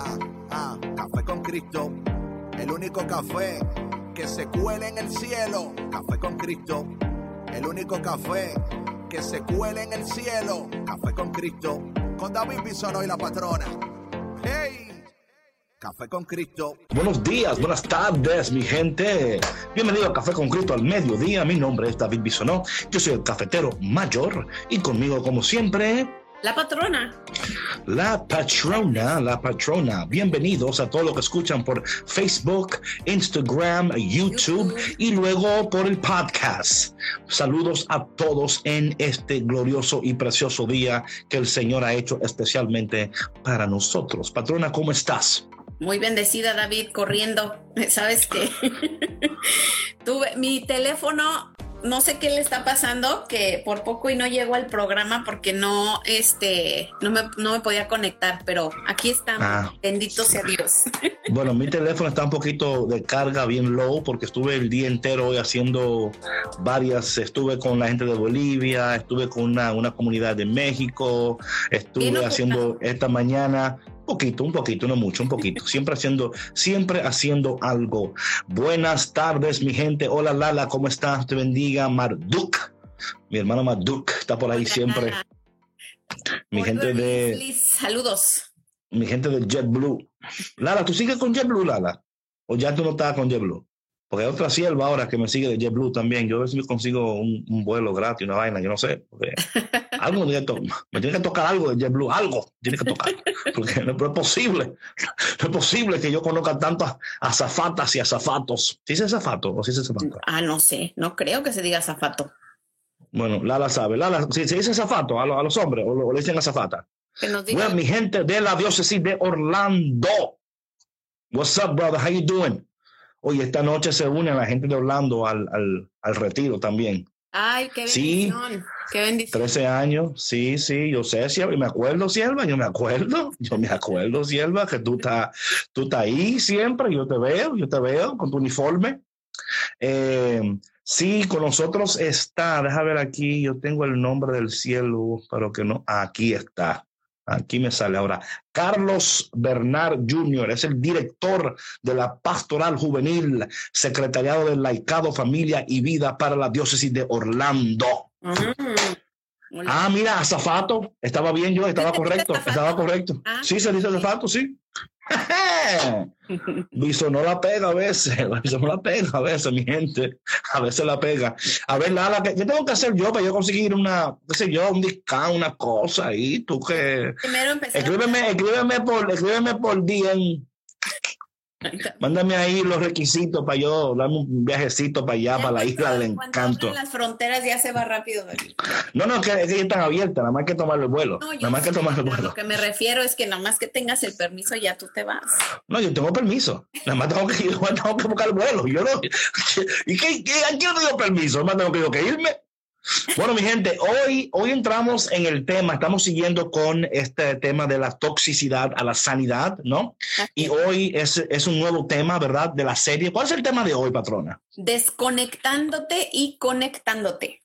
Ah, ah, café con Cristo. El único café que se cuele en el cielo. Café con Cristo. El único café que se cuele en el cielo. Café con Cristo. Con David Bisonó y la patrona. ¡Hey! Café con Cristo. Buenos días, buenas tardes, mi gente. Bienvenido a Café con Cristo al mediodía. Mi nombre es David Bisonó. Yo soy el cafetero mayor y conmigo, como siempre, La patrona. la patrona, la patrona. Bienvenidos a todos los que escuchan por Facebook, Instagram, YouTube y luego por el podcast. Saludos a todos en este glorioso y precioso día que el Señor ha hecho especialmente para nosotros. Patrona, ¿cómo estás? Muy bendecida, David, corriendo. ¿Sabes qué? Tuve mi teléfono, no sé qué le está pasando, que por poco y no llego al programa porque no, este, no me, no me podía conectar, pero aquí estamos. Ah. Bendito sea Dios. Bueno, mi teléfono está un poquito de carga bien low porque estuve el día entero hoy haciendo varias, estuve con la gente de Bolivia, estuve con una, una comunidad de México, estuve haciendo esta mañana poquito, un poquito, no mucho, un poquito, siempre haciendo, siempre haciendo algo. Buenas tardes, mi gente. Hola Lala, ¿cómo estás? Te bendiga, Marduk. Mi hermano Marduk está por ahí siempre. Mi gente de, Liz, Saludos. mi gente de JetBlue. Lala, ¿tú sigues con JetBlue, Lala? ¿O ya tú no estás con JetBlue? Porque hay otra sierva ahora que me sigue de JetBlue también. Yo a ver si me consigo un, un vuelo gratis, una vaina, yo no sé. porque algo me tiene, que me tiene que tocar algo de JetBlue, algo tiene que tocar. Porque no, es posible. No es posible que yo conozca tantas azafatas y azafatos. ¿Sí es azafato o sí es azafato? Ah, no sé, no creo que se diga zafato. Bueno, Lala sabe. Lala, si se dice azafato a, lo- a los hombres o, lo- o le dicen azafata. Diga. Bueno, mi gente de la diócesis de Orlando. What's up, brother? How you doing? Oye, esta noche se une la gente de Orlando al, al, al retiro también. Ay, qué Sí. bendición. Qué bendición. 13 años, sí, sí, yo sé, y me acuerdo, Sierva, yo me acuerdo, yo me acuerdo, Sierva, que tú estás tú estás ahí siempre, yo te veo, yo te veo con tu uniforme. Eh, sí, con nosotros está, déjame ver aquí, yo tengo el nombre del cielo, pero que no, aquí está. Aquí me sale ahora. Carlos Bernard Jr. es el director de la Pastoral Juvenil, Secretariado del Laicado, Familia y Vida para la Diócesis de Orlando. Mm. Ah, mira, azafato. Estaba bien yo, estaba ¿Sí te dice correcto, estaba correcto. Ah. Sí, se dice azafato, sí. Viso no la pega a veces, Viso no la pega a veces, mi gente. A veces la pega. A ver, Lala, ¿qué, qué tengo que hacer yo para yo conseguir una, qué sé yo, un discount, una cosa ahí? Tú que... Primero. Escríbeme, escríbeme por, escríbeme por DM. Mándame ahí los requisitos para yo darme un viajecito para allá, para la isla del encanto. las fronteras ya se va rápido. David. No, no, que, que ya están abiertas, nada más que tomar el vuelo. No, nada más que tomar el vuelo. Lo que me refiero es que nada más que tengas el permiso ya tú te vas. No, yo tengo permiso. Nada más tengo que, yo tengo que buscar el vuelo. Yo no, ¿Y qué, qué, a quién le dio permiso? Nada más tengo que, yo que irme. Bueno, mi gente, hoy, hoy entramos en el tema, estamos siguiendo con este tema de la toxicidad a la sanidad, ¿no? Y hoy es, es un nuevo tema, ¿verdad? De la serie. ¿Cuál es el tema de hoy, patrona? Desconectándote y conectándote.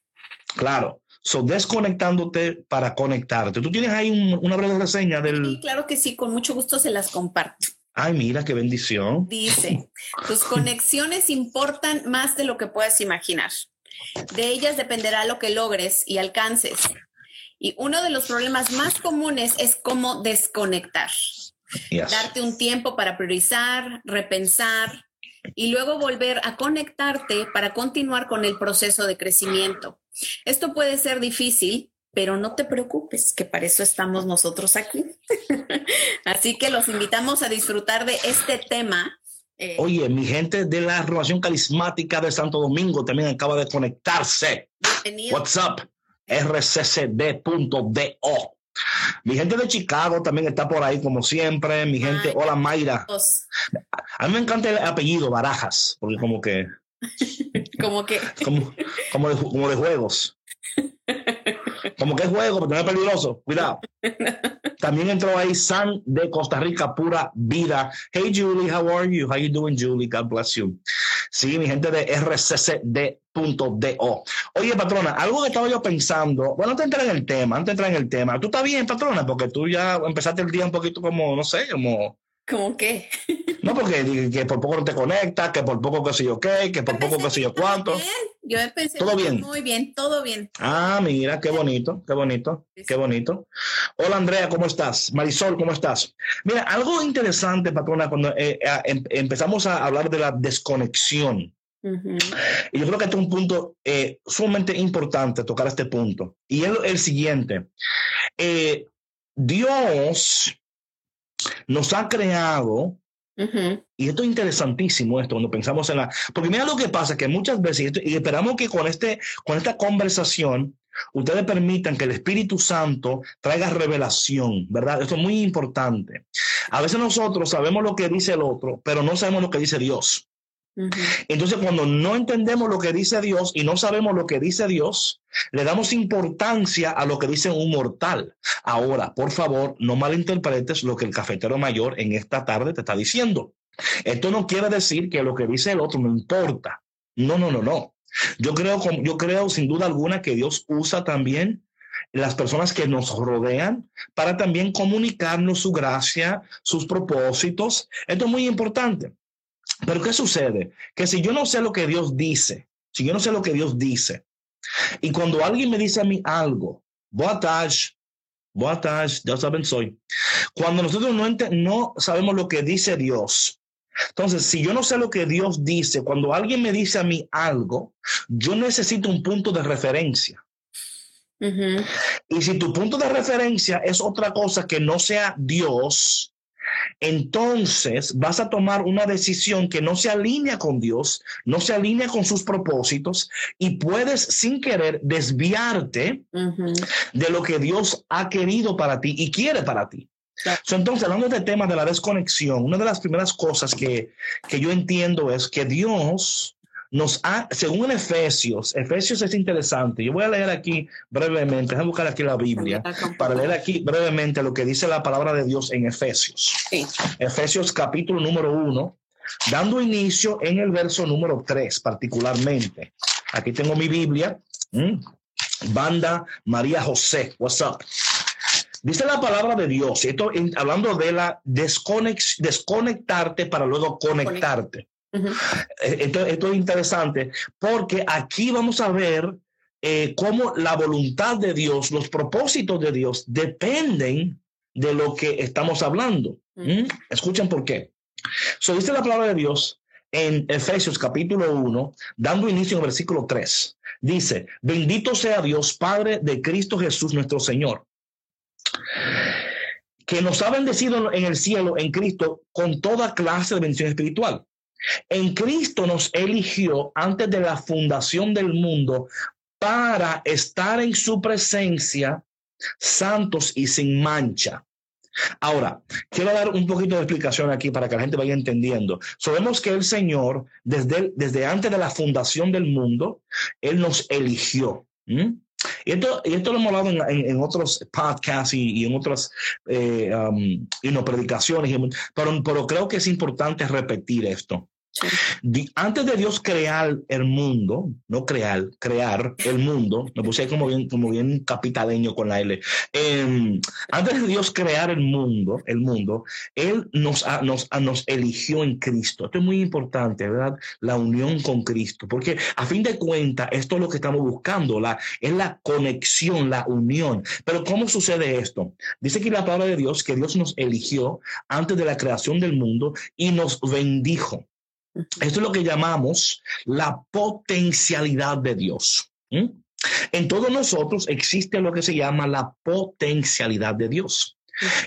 Claro. So, desconectándote para conectarte. Tú tienes ahí un- una breve reseña del... claro que sí, con mucho gusto se las comparto. Ay, mira, qué bendición. Dice, tus conexiones importan más de lo que puedes imaginar. De ellas dependerá lo que logres y alcances. Y uno de los problemas más comunes es cómo desconectar. Yes. Darte un tiempo para priorizar, repensar y luego volver a conectarte para continuar con el proceso de crecimiento. Esto puede ser difícil, pero no te preocupes, que para eso estamos nosotros aquí. Así que los invitamos a disfrutar de este tema. Eh, Oye, mi gente de la relación carismática de Santo Domingo también acaba de conectarse. bienvenido. What's up? rccd.do. Mi gente de Chicago también está por ahí, como siempre. Mi gente, Ay, hola Mayra. A mí me encanta el apellido, Barajas, porque como que, Como que como, como, de, como de juegos. Como que es juego, porque no es peligroso. Cuidado. También entró ahí San de Costa Rica, pura vida. Hey Julie, how are you? How you doing, Julie? God bless you. Sí, mi gente de rccd.do. Oye, patrona, algo que estaba yo pensando, bueno, antes de entrar en el tema, antes de entrar en el tema, tú estás bien, patrona, porque tú ya empezaste el día un poquito como, no sé, como, ¿Cómo qué? no, porque que por poco no te conectas, que por poco qué sé yo qué, que por poco qué sé yo cuánto. Bien, Yo pensé ¿Todo bien? muy bien, todo bien. Ah, mira, qué bonito, qué bonito, qué bonito. Hola Andrea, ¿cómo estás? Marisol, ¿cómo estás? Mira, algo interesante, patrona, cuando eh, eh, em- empezamos a hablar de la desconexión. Y yo creo que este es un punto eh, sumamente importante tocar este punto. Y es el siguiente. Eh, Dios nos ha creado, y esto es interesantísimo, esto, cuando pensamos en la... Porque mira lo que pasa, que muchas veces, y esperamos que con, este, con esta conversación, ustedes permitan que el Espíritu Santo traiga revelación, ¿verdad? Esto es muy importante. A veces nosotros sabemos lo que dice el otro, pero no sabemos lo que dice Dios. Entonces, cuando no entendemos lo que dice Dios y no sabemos lo que dice Dios, le damos importancia a lo que dice un mortal. Ahora, por favor, no malinterpretes lo que el cafetero mayor en esta tarde te está diciendo. Esto no quiere decir que lo que dice el otro no importa. No, no, no, no. Yo creo, yo creo sin duda alguna que Dios usa también las personas que nos rodean para también comunicarnos su gracia, sus propósitos. Esto es muy importante. Pero ¿qué sucede? Que si yo no sé lo que Dios dice, si yo no sé lo que Dios dice, y cuando alguien me dice a mí algo, boa tarde, boa tarde, ya saben soy. Cuando nosotros no, no sabemos lo que dice Dios, entonces si yo no sé lo que Dios dice, cuando alguien me dice a mí algo, yo necesito un punto de referencia. Y si tu punto de referencia es otra cosa que no sea Dios, entonces vas a tomar una decisión que no se alinea con Dios, no se alinea con sus propósitos y puedes sin querer desviarte de lo que Dios ha querido para ti y quiere para ti. So, entonces, hablando de tema de la desconexión, una de las primeras cosas que, que yo entiendo es que Dios nos ha, según en Efesios, Efesios es interesante. Yo voy a leer aquí brevemente, déjame buscar aquí la Biblia para leer aquí brevemente lo que dice la palabra de Dios en Efesios. Sí. Efesios capítulo número uno, dando inicio en el verso número tres particularmente. Aquí tengo mi Biblia. ¿Mm? Banda María José, what's up? Dice la palabra de Dios, esto hablando de la desconex- desconectarte para luego conectarte. Eh, Esto, esto es interesante porque aquí vamos a ver eh, cómo la voluntad de Dios, los propósitos de Dios dependen de lo que estamos hablando. ¿Mm? Escuchen por qué. So, dice la palabra de Dios en Efesios capítulo 1, dando inicio en el versículo 3. Dice, bendito sea Dios, Padre de Cristo Jesús nuestro Señor, que nos ha bendecido en el cielo en Cristo con toda clase de bendición espiritual. En Cristo nos eligió antes de la fundación del mundo para estar en su presencia santos y sin mancha. Ahora, quiero dar un poquito de explicación aquí para que la gente vaya entendiendo. Sabemos que el Señor, desde, desde antes de la fundación del mundo, Él nos eligió. Y esto, y esto lo hemos hablado en, en- otros podcasts y, y en otras eh, um, y predicaciones, pero, pero creo que es importante repetir esto. Antes de Dios crear el mundo, no crear, crear el mundo, me puse como bien, como bien capitaleño con la L. Em, antes de Dios crear el mundo, el mundo, Él nos, nos, ha- nos eligió en Cristo. Esto es muy importante, ¿verdad? La unión con Cristo, porque a fin de cuentas, esto es lo que estamos buscando, la, es la conexión, la unión. Pero ¿cómo sucede esto? Dice aquí la palabra de Dios que Dios nos eligió antes de la creación del mundo y nos bendijo. Esto es lo que llamamos la potencialidad de Dios. ¿Mm? En todos nosotros existe lo que se llama la potencialidad de Dios.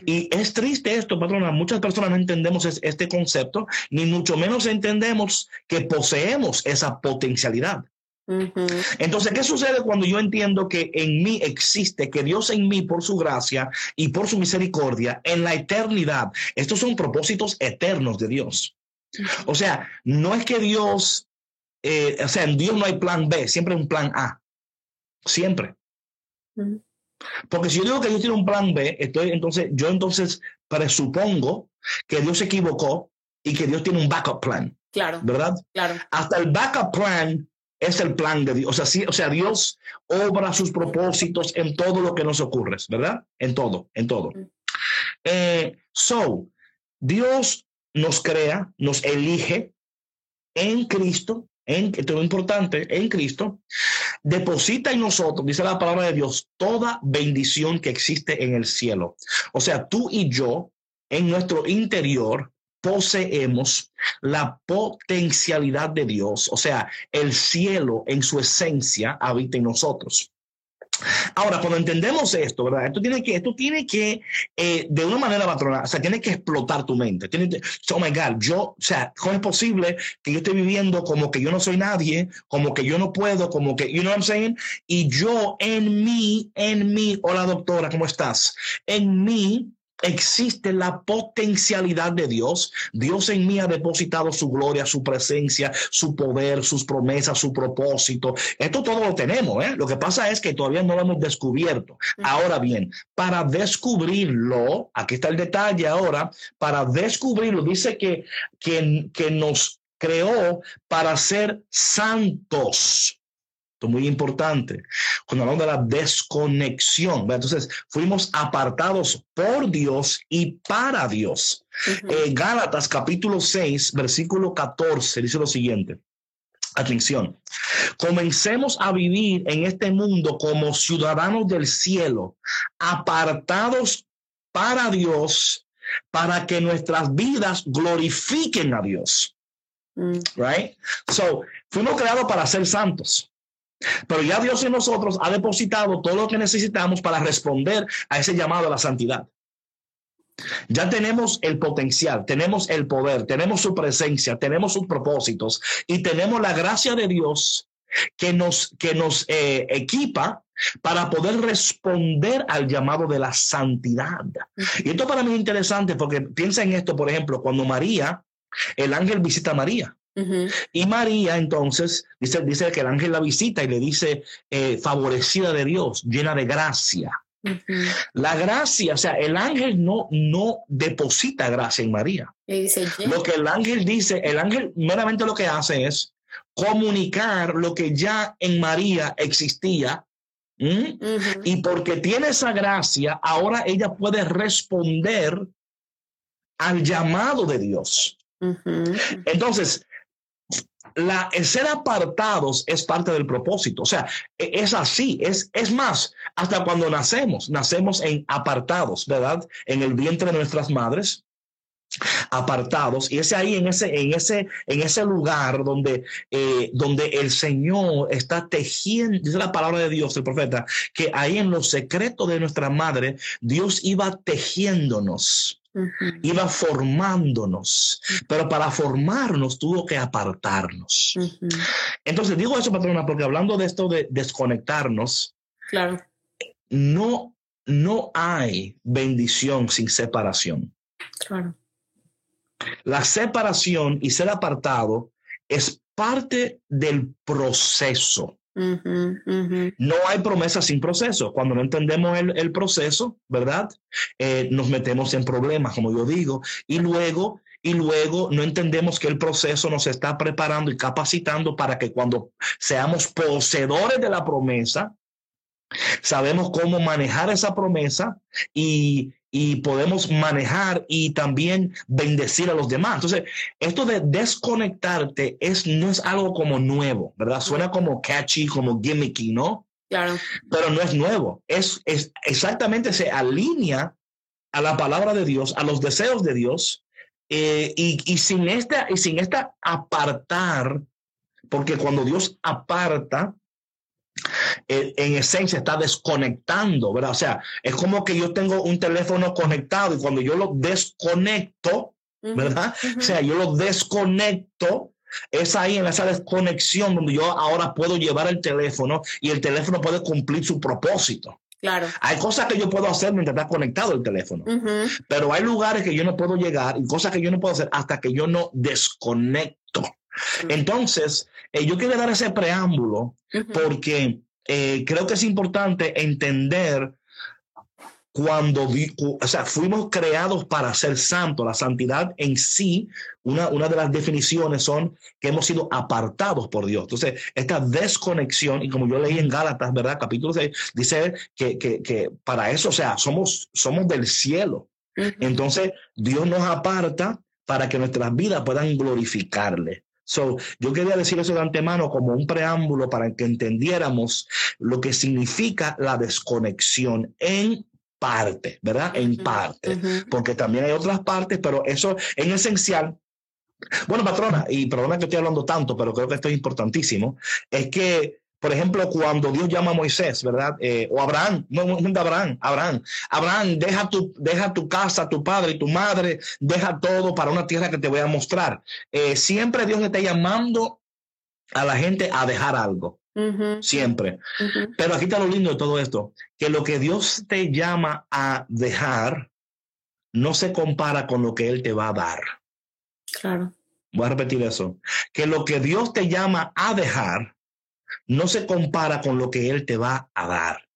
Y es triste esto, patrona. Muchas personas no entendemos es- este concepto, ni mucho menos entendemos que poseemos esa potencialidad. Entonces, ¿qué sucede cuando yo entiendo que en mí existe, que Dios en mí, por su gracia y por su misericordia, en la eternidad, estos son propósitos eternos de Dios? O sea, no es que Dios, eh, o sea, en Dios no hay plan B, siempre hay un plan A. Siempre. Porque si yo digo que Dios tiene un plan B, estoy, entonces, yo entonces presupongo que Dios se equivocó y que Dios tiene un backup plan. Claro. ¿Verdad? Claro. Hasta el backup plan es el plan de Dios. O sea, sí, o sea, Dios obra sus propósitos en todo lo que nos ocurre, ¿verdad? En todo, en todo. Eh, so, Dios nos crea, nos elige en Cristo, en, esto es importante, en Cristo, deposita en nosotros, dice la palabra de Dios, toda bendición que existe en el cielo. O sea, tú y yo, en nuestro interior, poseemos la potencialidad de Dios, o sea, el cielo en su esencia habita en nosotros. Ahora, cuando entendemos esto, ¿verdad? Esto tiene que, esto tiene que eh, de una manera patronal, o sea, tiene que explotar tu mente. Tiene que, oh my God, yo, o sea, ¿cómo es posible que yo esté viviendo como que yo no soy nadie, como que yo no puedo, como que, you know what I'm saying? Y yo en mí, en mí, hola doctora, ¿cómo estás? En mí existe la potencialidad de Dios. Dios en mí ha depositado su gloria, su presencia, su poder, sus promesas, su propósito. Esto todo lo tenemos. ¿eh? Lo que pasa es que todavía no lo hemos descubierto. Ahora bien, para descubrirlo, aquí está el detalle ahora, para descubrirlo, dice que, que, que nos creó para ser santos. Esto es muy importante. Cuando hablamos de la desconexión, entonces fuimos apartados por Dios y para Dios. Eh, Gálatas capítulo 6, versículo 14 dice lo siguiente. Atención, comencemos a vivir en este mundo como ciudadanos del cielo, apartados para Dios, para que nuestras vidas glorifiquen a Dios. Mm. Right? So, fuimos creados para ser santos. Pero ya Dios en nosotros ha depositado todo lo que necesitamos para responder a ese llamado a la santidad. Ya tenemos el potencial, tenemos el poder, tenemos su presencia, tenemos sus propósitos y tenemos la gracia de Dios que nos, que nos eh, equipa para poder responder al llamado de la santidad. Y esto para mí es interesante porque piensa en esto, por ejemplo, cuando María, el ángel visita a María. Y María entonces dice, dice que el ángel la visita y le dice eh, favorecida de Dios, llena de gracia. La gracia, o sea, el ángel no, no deposita gracia en María. lo que el ángel dice, el ángel meramente lo que hace es comunicar lo que ya en María existía. Y porque tiene esa gracia, ahora ella puede responder al llamado de Dios. Entonces, la, el ser apartados es parte del propósito. O sea, e, es así, es, es más, hasta cuando nacemos, nacemos en apartados, ¿verdad? En el vientre de nuestras madres apartados y es ahí en ese en ese en ese lugar donde eh, donde el Señor está tejiendo dice la palabra de Dios el profeta que ahí en los secretos de nuestra madre Dios iba tejiéndonos iba formándonos, pero para formarnos tuvo que apartarnos. Entonces digo eso, patrona, porque hablando de esto de desconectarnos, claro. no, no hay bendición sin separación. Claro. La separación y ser apartado es parte del proceso. No hay promesa sin proceso. Cuando no entendemos el, proceso, ¿verdad? Eh, nos metemos en problemas, como yo digo, y luego, y luego no entendemos que el proceso nos está preparando y capacitando para que cuando seamos poseedores de la promesa, sabemos cómo manejar esa promesa y, y podemos manejar y también bendecir a los demás. Entonces, esto de desconectarte es, no es algo como nuevo, ¿verdad? Suena como catchy, como gimmicky, ¿no? Claro. Pero no es nuevo. Es, es exactamente se alinea a la palabra de Dios, a los deseos de Dios, eh, y, y, sin esta, y sin esta apartar, porque cuando Dios aparta, eh, en esencia está desconectando, ¿verdad? O sea, es como que yo tengo un teléfono conectado y cuando yo lo desconecto, ¿verdad? O sea, yo lo desconecto, Es ahí en esa desconexión donde yo ahora puedo llevar el teléfono y el teléfono puede cumplir su propósito. Claro. Hay cosas que yo puedo hacer mientras está conectado el teléfono, pero hay lugares que yo no puedo llegar y cosas que yo no puedo hacer hasta que yo no desconecto. Entonces, eh, yo quiero dar ese preámbulo porque eh, creo que es importante entender cuando o sea, fuimos creados para ser santos. La santidad en sí, una, una de las definiciones son que hemos sido apartados por Dios. Entonces, esta desconexión, y como yo leí en Gálatas, ¿verdad? Capítulo 6, dice que, que, que para eso, o sea, somos, somos del cielo. Entonces, Dios nos aparta para que nuestras vidas puedan glorificarle. So, yo quería decir eso de antemano como un preámbulo para que entendiéramos lo que significa la desconexión en parte, ¿verdad? En parte, porque también hay otras partes, pero eso en esencial. Bueno, patrona, y perdona que estoy hablando tanto, pero creo que esto es importantísimo, es que, por ejemplo, cuando Dios llama a Moisés, ¿verdad? Eh, o Abraham, no, no Abraham, Abraham, Abraham, deja tu, deja tu casa, tu padre y tu madre, deja todo para una tierra que te voy a mostrar. Eh, siempre Dios está llamando a la gente a dejar algo siempre. Pero aquí está lo lindo de todo esto, que lo que Dios te llama a dejar no se compara con lo que Él te va a dar. Claro. Voy a repetir eso, que lo que Dios te llama a dejar no se compara con lo que Él te va a dar.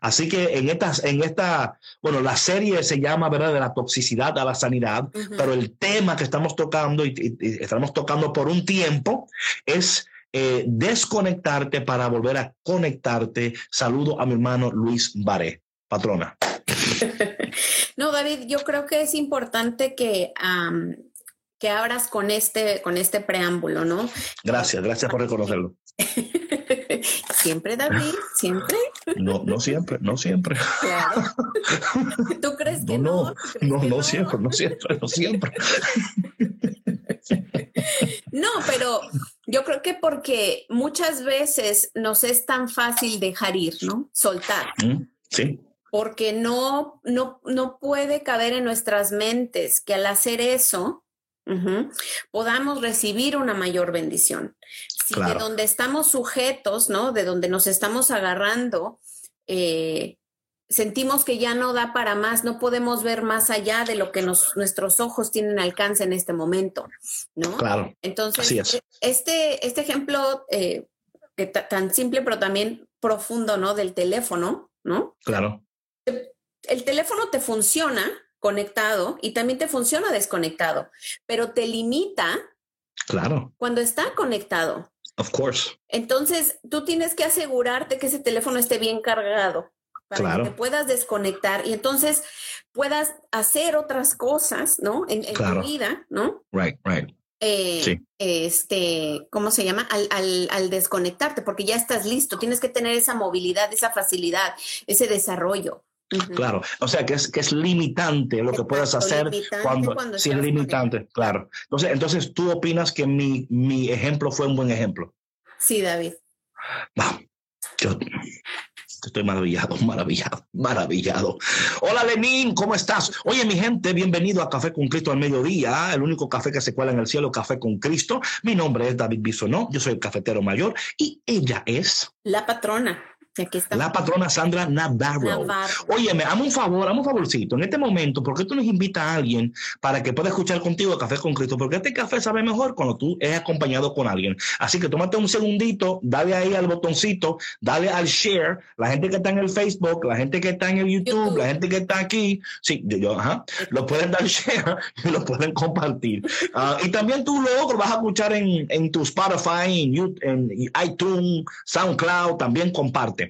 Así que en esta, en esta, bueno, la serie se llama, ¿verdad?, de la toxicidad a la sanidad, pero el tema que estamos tocando y, estamos tocando por un tiempo es eh, desconectarte para volver a conectarte. Saludo a mi hermano Luis Baré, patrona. no, David, yo creo que es importante que, que abras con este, con este preámbulo, ¿no? Gracias, gracias por reconocerlo. siempre, David, siempre. No, no siempre, no siempre. Claro. ¿Tú crees que no? No, no, no, siempre, no siempre, no siempre. No, pero yo creo que porque muchas veces nos es tan fácil dejar ir, ¿no? Soltar. Mm, sí. Porque no, no, no puede caber en nuestras mentes que al hacer eso podamos recibir una mayor bendición. Si de donde estamos sujetos, ¿no? De donde nos estamos agarrando, eh, sentimos que ya no da para más, no podemos ver más allá de lo que nuestros ojos tienen alcance en este momento, ¿no? Claro. Entonces, este, este ejemplo eh, tan simple, pero también profundo, ¿no? Del teléfono, ¿no? Claro. El teléfono te funciona conectado y también te funciona desconectado, pero te limita. Claro. Cuando está conectado. Of course. Entonces, tú tienes que asegurarte que ese teléfono esté bien cargado para que te puedas desconectar y entonces puedas hacer otras cosas, ¿no? En, tu vida, ¿no? Right, right. Eh, sí. Este, ¿cómo se llama? Al, al, al, desconectarte, porque ya estás listo, tienes que tener esa movilidad, esa facilidad, ese desarrollo. Claro, o sea que es, que es limitante lo que puedas hacer cuando, cuando sí es limitante, claro. Entonces, entonces tú opinas que mi, mi ejemplo fue un buen ejemplo. Sí, David. No, yo Estoy maravillado, maravillado, maravillado. Hola Lenín, ¿cómo estás? Oye, mi gente, bienvenido a Café con Cristo al mediodía, el único café que se cuela en el cielo, Café con Cristo. Mi nombre es David Bisonó, yo soy el cafetero mayor y ella es... La patrona. La patrona Sandra Navarro. Oye, me hazme un favor, hazme un favorcito. En este momento, ¿por qué tú nos invitas a alguien para que pueda escuchar contigo Café con Cristo? Porque este café sabe mejor cuando tú es acompañado con alguien. Así que tómate un segundito, dale ahí al botoncito, dale al share. La gente que está en el Facebook, la gente que está en el YouTube, la gente que está aquí, sí, yo, ajá, lo pueden dar share y lo pueden compartir. Ah, y también tú luego lo vas a escuchar en, en tu Spotify, en, en iTunes, SoundCloud, también comparte.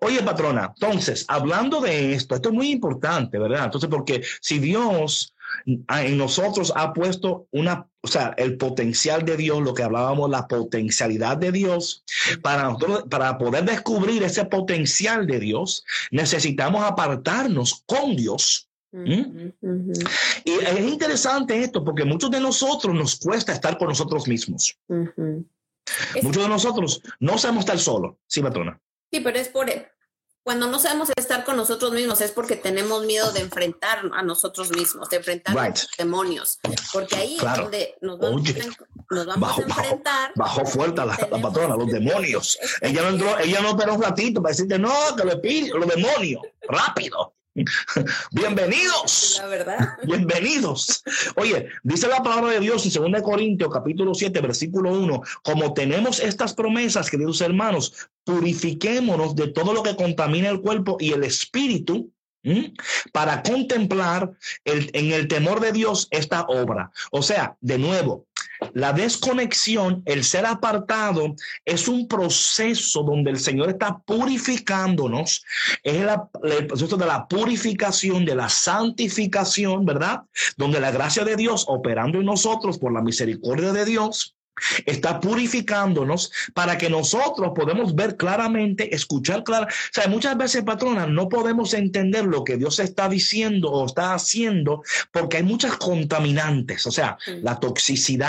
Oye, patrona, entonces, hablando de esto, esto es muy importante, ¿verdad? Entonces, porque si Dios en nosotros ha puesto una, o sea, el potencial de Dios, lo que hablábamos, la potencialidad de Dios, para nosotros, para poder descubrir ese potencial de Dios, necesitamos apartarnos con Dios. Y es interesante esto porque muchos de nosotros nos cuesta estar con nosotros mismos. Muchos de nosotros no sabemos estar solos, sí, patrona. Sí, pero es por, cuando no sabemos estar con nosotros mismos es porque tenemos miedo de enfrentar a nosotros mismos, de enfrentar a los demonios, porque ahí es donde nos vamos, a, enfrentar. Bajó, fuerte la, la, patrona, los demonios. ella no entró, ella no esperó un ratito para decirte, no, que lo los demonios, rápido. Bienvenidos. La verdad. Bienvenidos. Oye, dice la palabra de Dios en 2 Corintios capítulo 7, versículo 1, como tenemos estas promesas, queridos hermanos, purifiquémonos de todo lo que contamina el cuerpo y el espíritu para contemplar el, en el temor de Dios esta obra. O sea, de nuevo, la desconexión, el ser apartado, es un proceso donde el Señor está purificándonos. Es el proceso de la purificación, de la santificación, ¿verdad? Donde la gracia de Dios operando en nosotros por la misericordia de Dios está purificándonos para que nosotros podamos ver claramente, escuchar claramente. O sea, muchas veces, patrona, no podemos entender lo que Dios está diciendo o está haciendo porque hay muchas contaminantes, o sea, la toxicidad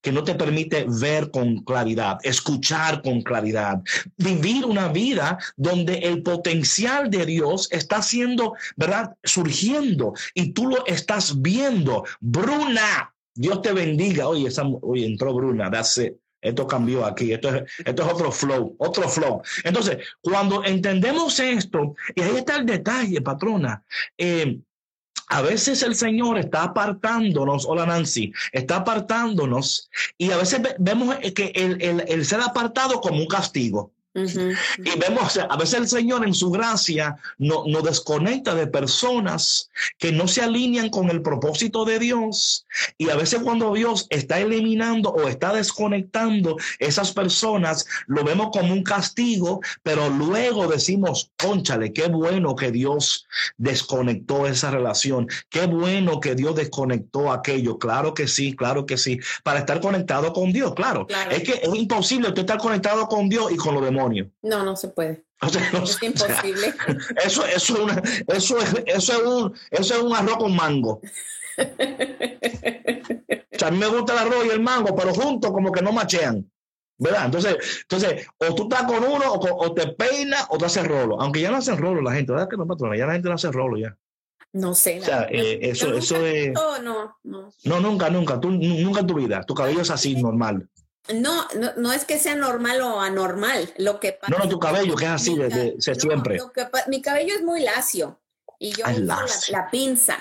que no te permite ver con claridad, escuchar con claridad, vivir una vida donde el potencial de Dios está siendo, ¿verdad? Surgiendo y tú lo estás viendo. Bruna, Dios te bendiga. Oye, esa, oye entró Bruna, hace, esto cambió aquí, esto es, esto es otro flow, otro flow. Entonces, cuando entendemos esto, y ahí está el detalle, patrona, eh, a veces el Señor está apartándonos, hola Nancy, está apartándonos y a veces vemos que el, el, el ser apartado como un castigo. Y vemos, a veces el Señor en su gracia nos no desconecta de personas que no se alinean con el propósito de Dios. Y a veces cuando Dios está eliminando o está desconectando esas personas, lo vemos como un castigo, pero luego decimos, conchale, qué bueno que Dios desconectó esa relación, qué bueno que Dios desconectó aquello. Claro que sí, claro que sí, para estar conectado con Dios, claro. Es que es imposible estar conectado con Dios y con los demás no, no se puede. es imposible. eso, eso, eso, es, eso, es un, eso es un arroz con mango. a mí me gusta el arroz y el mango, pero juntos como que no machean. ¿Verdad? Entonces, entonces, o tú estás con uno, o, te peinas, o te haces rolo. Aunque ya no hacen rolo la gente, ¿verdad que no, patrona? Ya la gente no hace rolo ya. No sé. O sea, eh, eso, eso es. No, no, no. No, nunca, nunca. Tú, nunca en tu vida. Tu cabello es así, normal. No, no, es que sea normal o anormal. Lo que No, no, tu cabello, que es así desde siempre. mi cabello es muy lacio y yo uso la, pinza.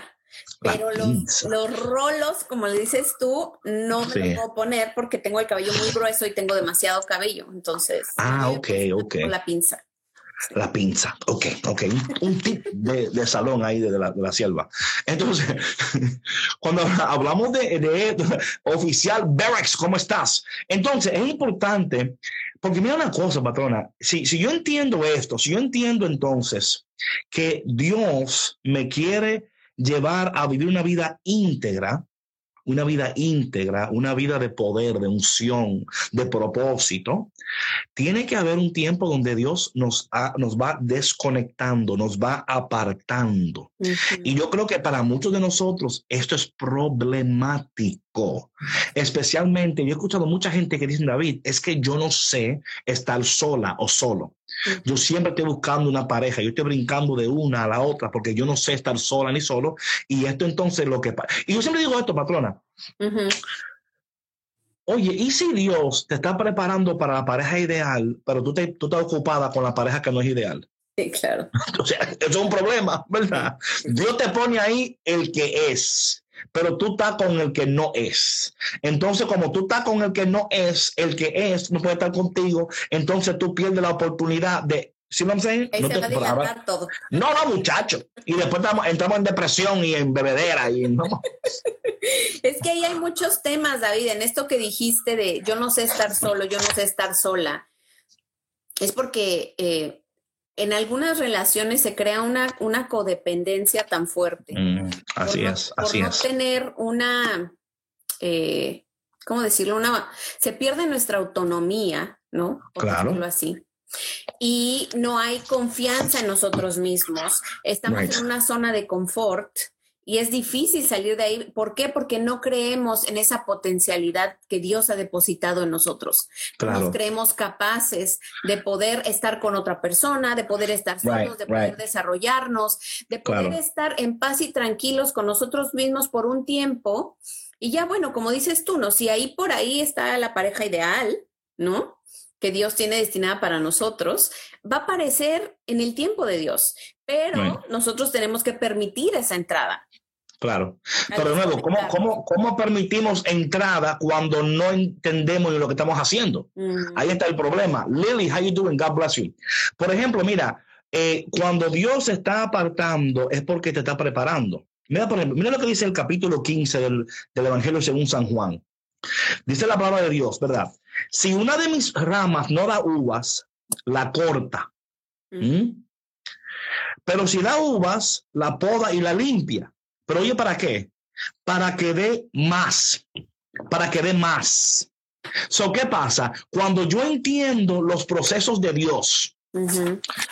pero los, los, rolos, como le dices tú, no me los puedo poner porque tengo el cabello muy grueso y tengo demasiado cabello. Entonces, ah, ok, ok. la pinza. La pinza, ok, ok. Un, tip de, salón ahí de la, de la selva. Entonces, cuando hablamos de, de, oficial Barracks, ¿cómo estás? Entonces, es importante, porque mira una cosa, patrona, si, si yo entiendo esto, si yo entiendo entonces que Dios me quiere llevar a vivir una vida íntegra, una vida íntegra, una vida de poder, de unción, de propósito, tiene que haber un tiempo donde Dios nos, nos va desconectando, nos va apartando. Y yo creo que para muchos de nosotros esto es problemático. Especialmente, yo he escuchado mucha gente que dice, David, es que yo no sé estar sola o solo. Yo siempre estoy buscando una pareja, yo estoy brincando de una a la otra porque yo no sé estar sola ni solo. Y esto entonces lo que... Y yo siempre digo esto, patrona. Oye, ¿y si Dios te está preparando para la pareja ideal, pero tú, te, tú estás ocupada con la pareja que no es ideal? Sí, claro. O sea, eso es un problema, ¿verdad? Dios te pone ahí el que es, pero tú estás con el que no es. Entonces, como tú estás con el que no es, el que es no puede estar contigo, entonces tú pierdes la oportunidad de ¿Sí me no, todo. no, no, muchacho. Y después entramos, en depresión y en bebedera. Y no. es que ahí hay muchos temas, David, en esto que dijiste de yo no sé estar solo, yo no sé estar sola. Es porque eh, en algunas relaciones se crea una, una codependencia tan fuerte. Mm, así es, así por no tener una, eh, ¿cómo decirlo? Una, se pierde nuestra autonomía, ¿no? Por claro. decirlo así y no hay confianza en nosotros mismos. Estamos en una zona de confort y es difícil salir de ahí. ¿Por qué? Porque no creemos en esa potencialidad que Dios ha depositado en nosotros. No nos creemos capaces de poder estar con otra persona, de poder estar solos, de poder desarrollarnos, de poder estar en paz y tranquilos con nosotros mismos por un tiempo. Y ya, bueno, como dices tú, ¿no? Si ahí por ahí está la pareja ideal, ¿no? que Dios tiene destinada para nosotros, va a aparecer en el tiempo de Dios, pero nosotros tenemos que permitir esa entrada. Claro. Pero de nuevo, ¿cómo, cómo, cómo permitimos entrada cuando no entendemos lo que estamos haciendo? Mm. Ahí está el problema. Lily, how you doing? God bless you. Por ejemplo, mira, eh, cuando Dios está apartando es porque te está preparando. Mira, por ejemplo, mira lo que dice el capítulo 15 del, del Evangelio según San Juan. Dice la palabra de Dios, ¿verdad? Si una de mis ramas no da uvas, la corta. Pero si da uvas, la poda y la limpia. Pero oye, ¿para qué? Para que dé más. Para que dé más. So, ¿qué pasa? Cuando yo entiendo los procesos de Dios,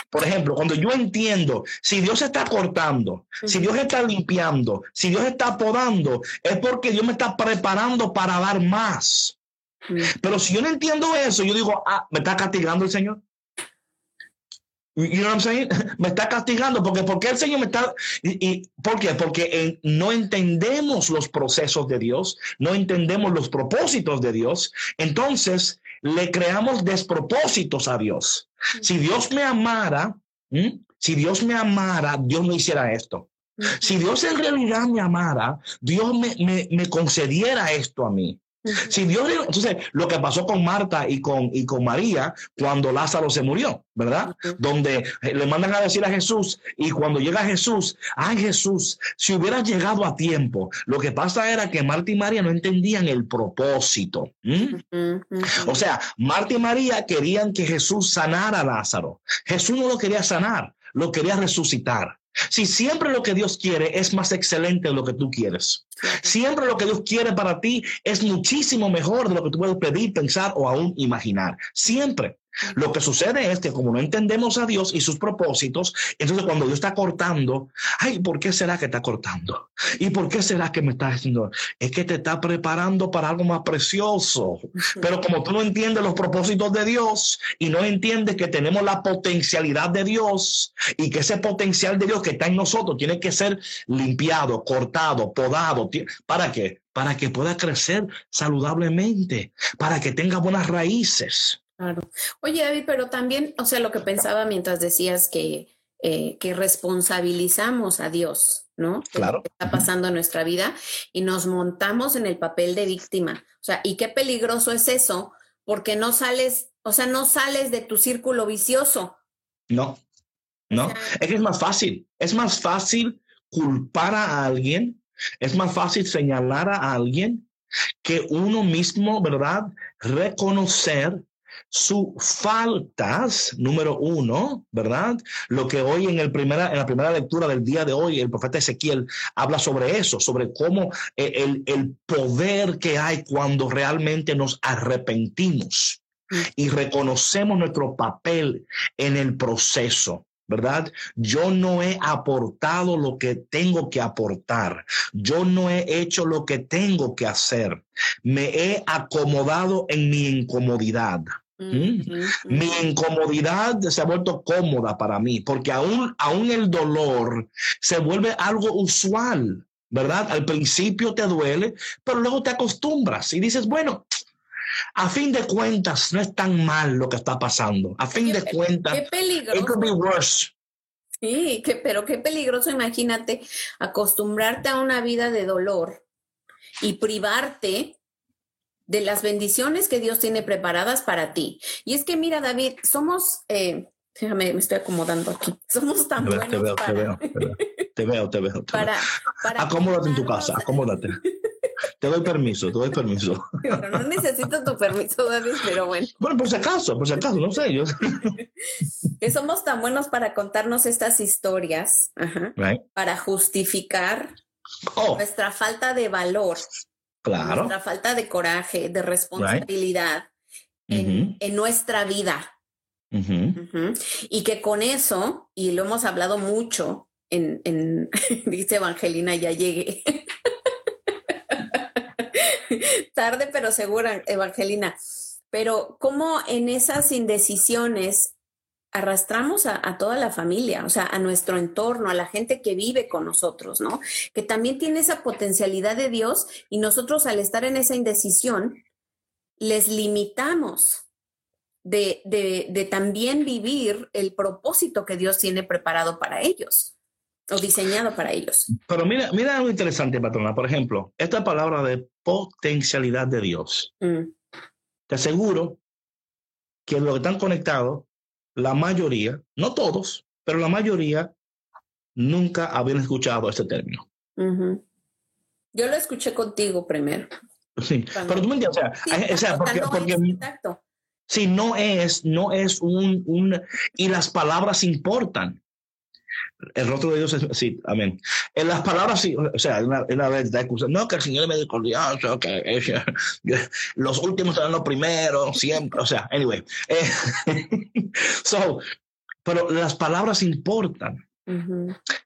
por ejemplo, cuando yo entiendo, si Dios está cortando, si Dios está limpiando, si Dios está podando, es porque Dios me está preparando para dar más. Pero si yo no entiendo eso, yo digo, ah, me está castigando el Señor. You know what I'm saying? Me está castigando porque porque el Señor me está y, ¿por qué? Porque no entendemos los procesos de Dios, no entendemos los propósitos de Dios, entonces le creamos despropósitos a Dios. Si Dios me amara, si Dios me amara, Dios me hiciera esto. Si Dios en realidad me amara, Dios me, me, me concediera esto a mí. Si Dios, entonces, lo que pasó con Marta y con, y con María cuando Lázaro se murió, ¿verdad? Donde eh, le mandan a decir a Jesús y cuando llega Jesús, ay Jesús, si hubiera llegado a tiempo, lo que pasa era que Marta y María no entendían el propósito. O sea, Marta y María querían que Jesús sanara a Lázaro. Jesús no lo quería sanar, lo quería resucitar. Si siempre lo que Dios quiere es más excelente de lo que tú quieres. Siempre lo que Dios quiere para ti es muchísimo mejor de lo que tú puedes pedir, pensar o aún imaginar. Siempre. Lo que sucede es que como no entendemos a Dios y sus propósitos, entonces cuando Dios está cortando, ay, ¿por qué será que está cortando? ¿Y por qué será que me está haciendo? Es que te está preparando para algo más precioso. Pero como tú no entiendes los propósitos de Dios y no entiendes que tenemos la potencialidad de Dios y que ese potencial de Dios que está en nosotros tiene que ser limpiado, cortado, podado. ¿Para qué? Para que pueda crecer saludablemente, para que tenga buenas raíces. Claro. Oye, David, pero también, o sea, lo que pensaba mientras decías que, eh, que responsabilizamos a Dios, ¿no? Claro. Que está pasando en nuestra vida y nos montamos en el papel de víctima. O sea, y qué peligroso es eso, porque no sales, o sea, no sales de tu círculo vicioso. No, no. es que es más fácil. Es más fácil culpar a alguien, es más fácil señalar a alguien que uno mismo, ¿verdad? Reconocer sus faltas, número uno, ¿verdad? Lo que hoy en, el primera, en la primera lectura del día de hoy, el profeta Ezequiel habla sobre eso, sobre cómo eh, el, el poder que hay cuando realmente nos arrepentimos y reconocemos nuestro papel en el proceso. ¿verdad? Yo no he aportado lo que tengo que aportar. Yo no he hecho lo que tengo que hacer. Me he acomodado en mi incomodidad. ¿Mm? Mi incomodidad se ha vuelto cómoda para mí, porque aún, aún el dolor se vuelve algo usual, ¿verdad? Al principio te duele, pero luego te acostumbras y dices, bueno, a fin de cuentas no es tan mal lo que está pasando. A fin de cuentas, qué peligroso. it could be worse. Sí, pero qué peligroso, imagínate, acostumbrarte a una vida de dolor y privarte de las bendiciones que Dios tiene preparadas para ti. Y es que mira, David, somos, eh, déjame, me estoy acomodando aquí, somos tan te buenos te veo, para... te veo, te veo, te veo, te veo. Para, para acomódate en tu casa, acomódate. Te doy permiso, te doy permiso. Pero no necesito tu permiso, David, pero bueno. Bueno, por si acaso, por si acaso, no sé. Yo... que somos tan buenos para contarnos estas historias, ajá, Right. para justificar Oh, nuestra falta de valor, claro. nuestra falta de coraje, de responsabilidad en, nuestra vida. Y que con eso, y lo hemos hablado mucho, en, en dice Evangelina, ya llegué. Tarde pero segura, Evangelina. Pero cómo en esas indecisiones arrastramos a, a, toda la familia, o sea, a nuestro entorno, a la gente que vive con nosotros, ¿no? Que también tiene esa potencialidad de Dios y nosotros al estar en esa indecisión, les limitamos de, de, de también vivir el propósito que Dios tiene preparado para ellos o diseñado para ellos. Pero mira, mira algo interesante, patrona. Por ejemplo, esta palabra de potencialidad de Dios. Mm. Te aseguro que los que están conectados, la mayoría, no todos, pero la mayoría, nunca habían escuchado este término. Yo lo escuché contigo primero. Sí, pero tú me entiendes, o sea, porque, porque sí, no es, no es un, un, y las palabras importan. El rostro de Dios es, sí, amén. En las palabras, sí, o sea, una, una vez da no, que el Señor es misericordiaso, que los últimos serán los primeros, siempre, o sea, anyway. Eh, so, pero las palabras importan.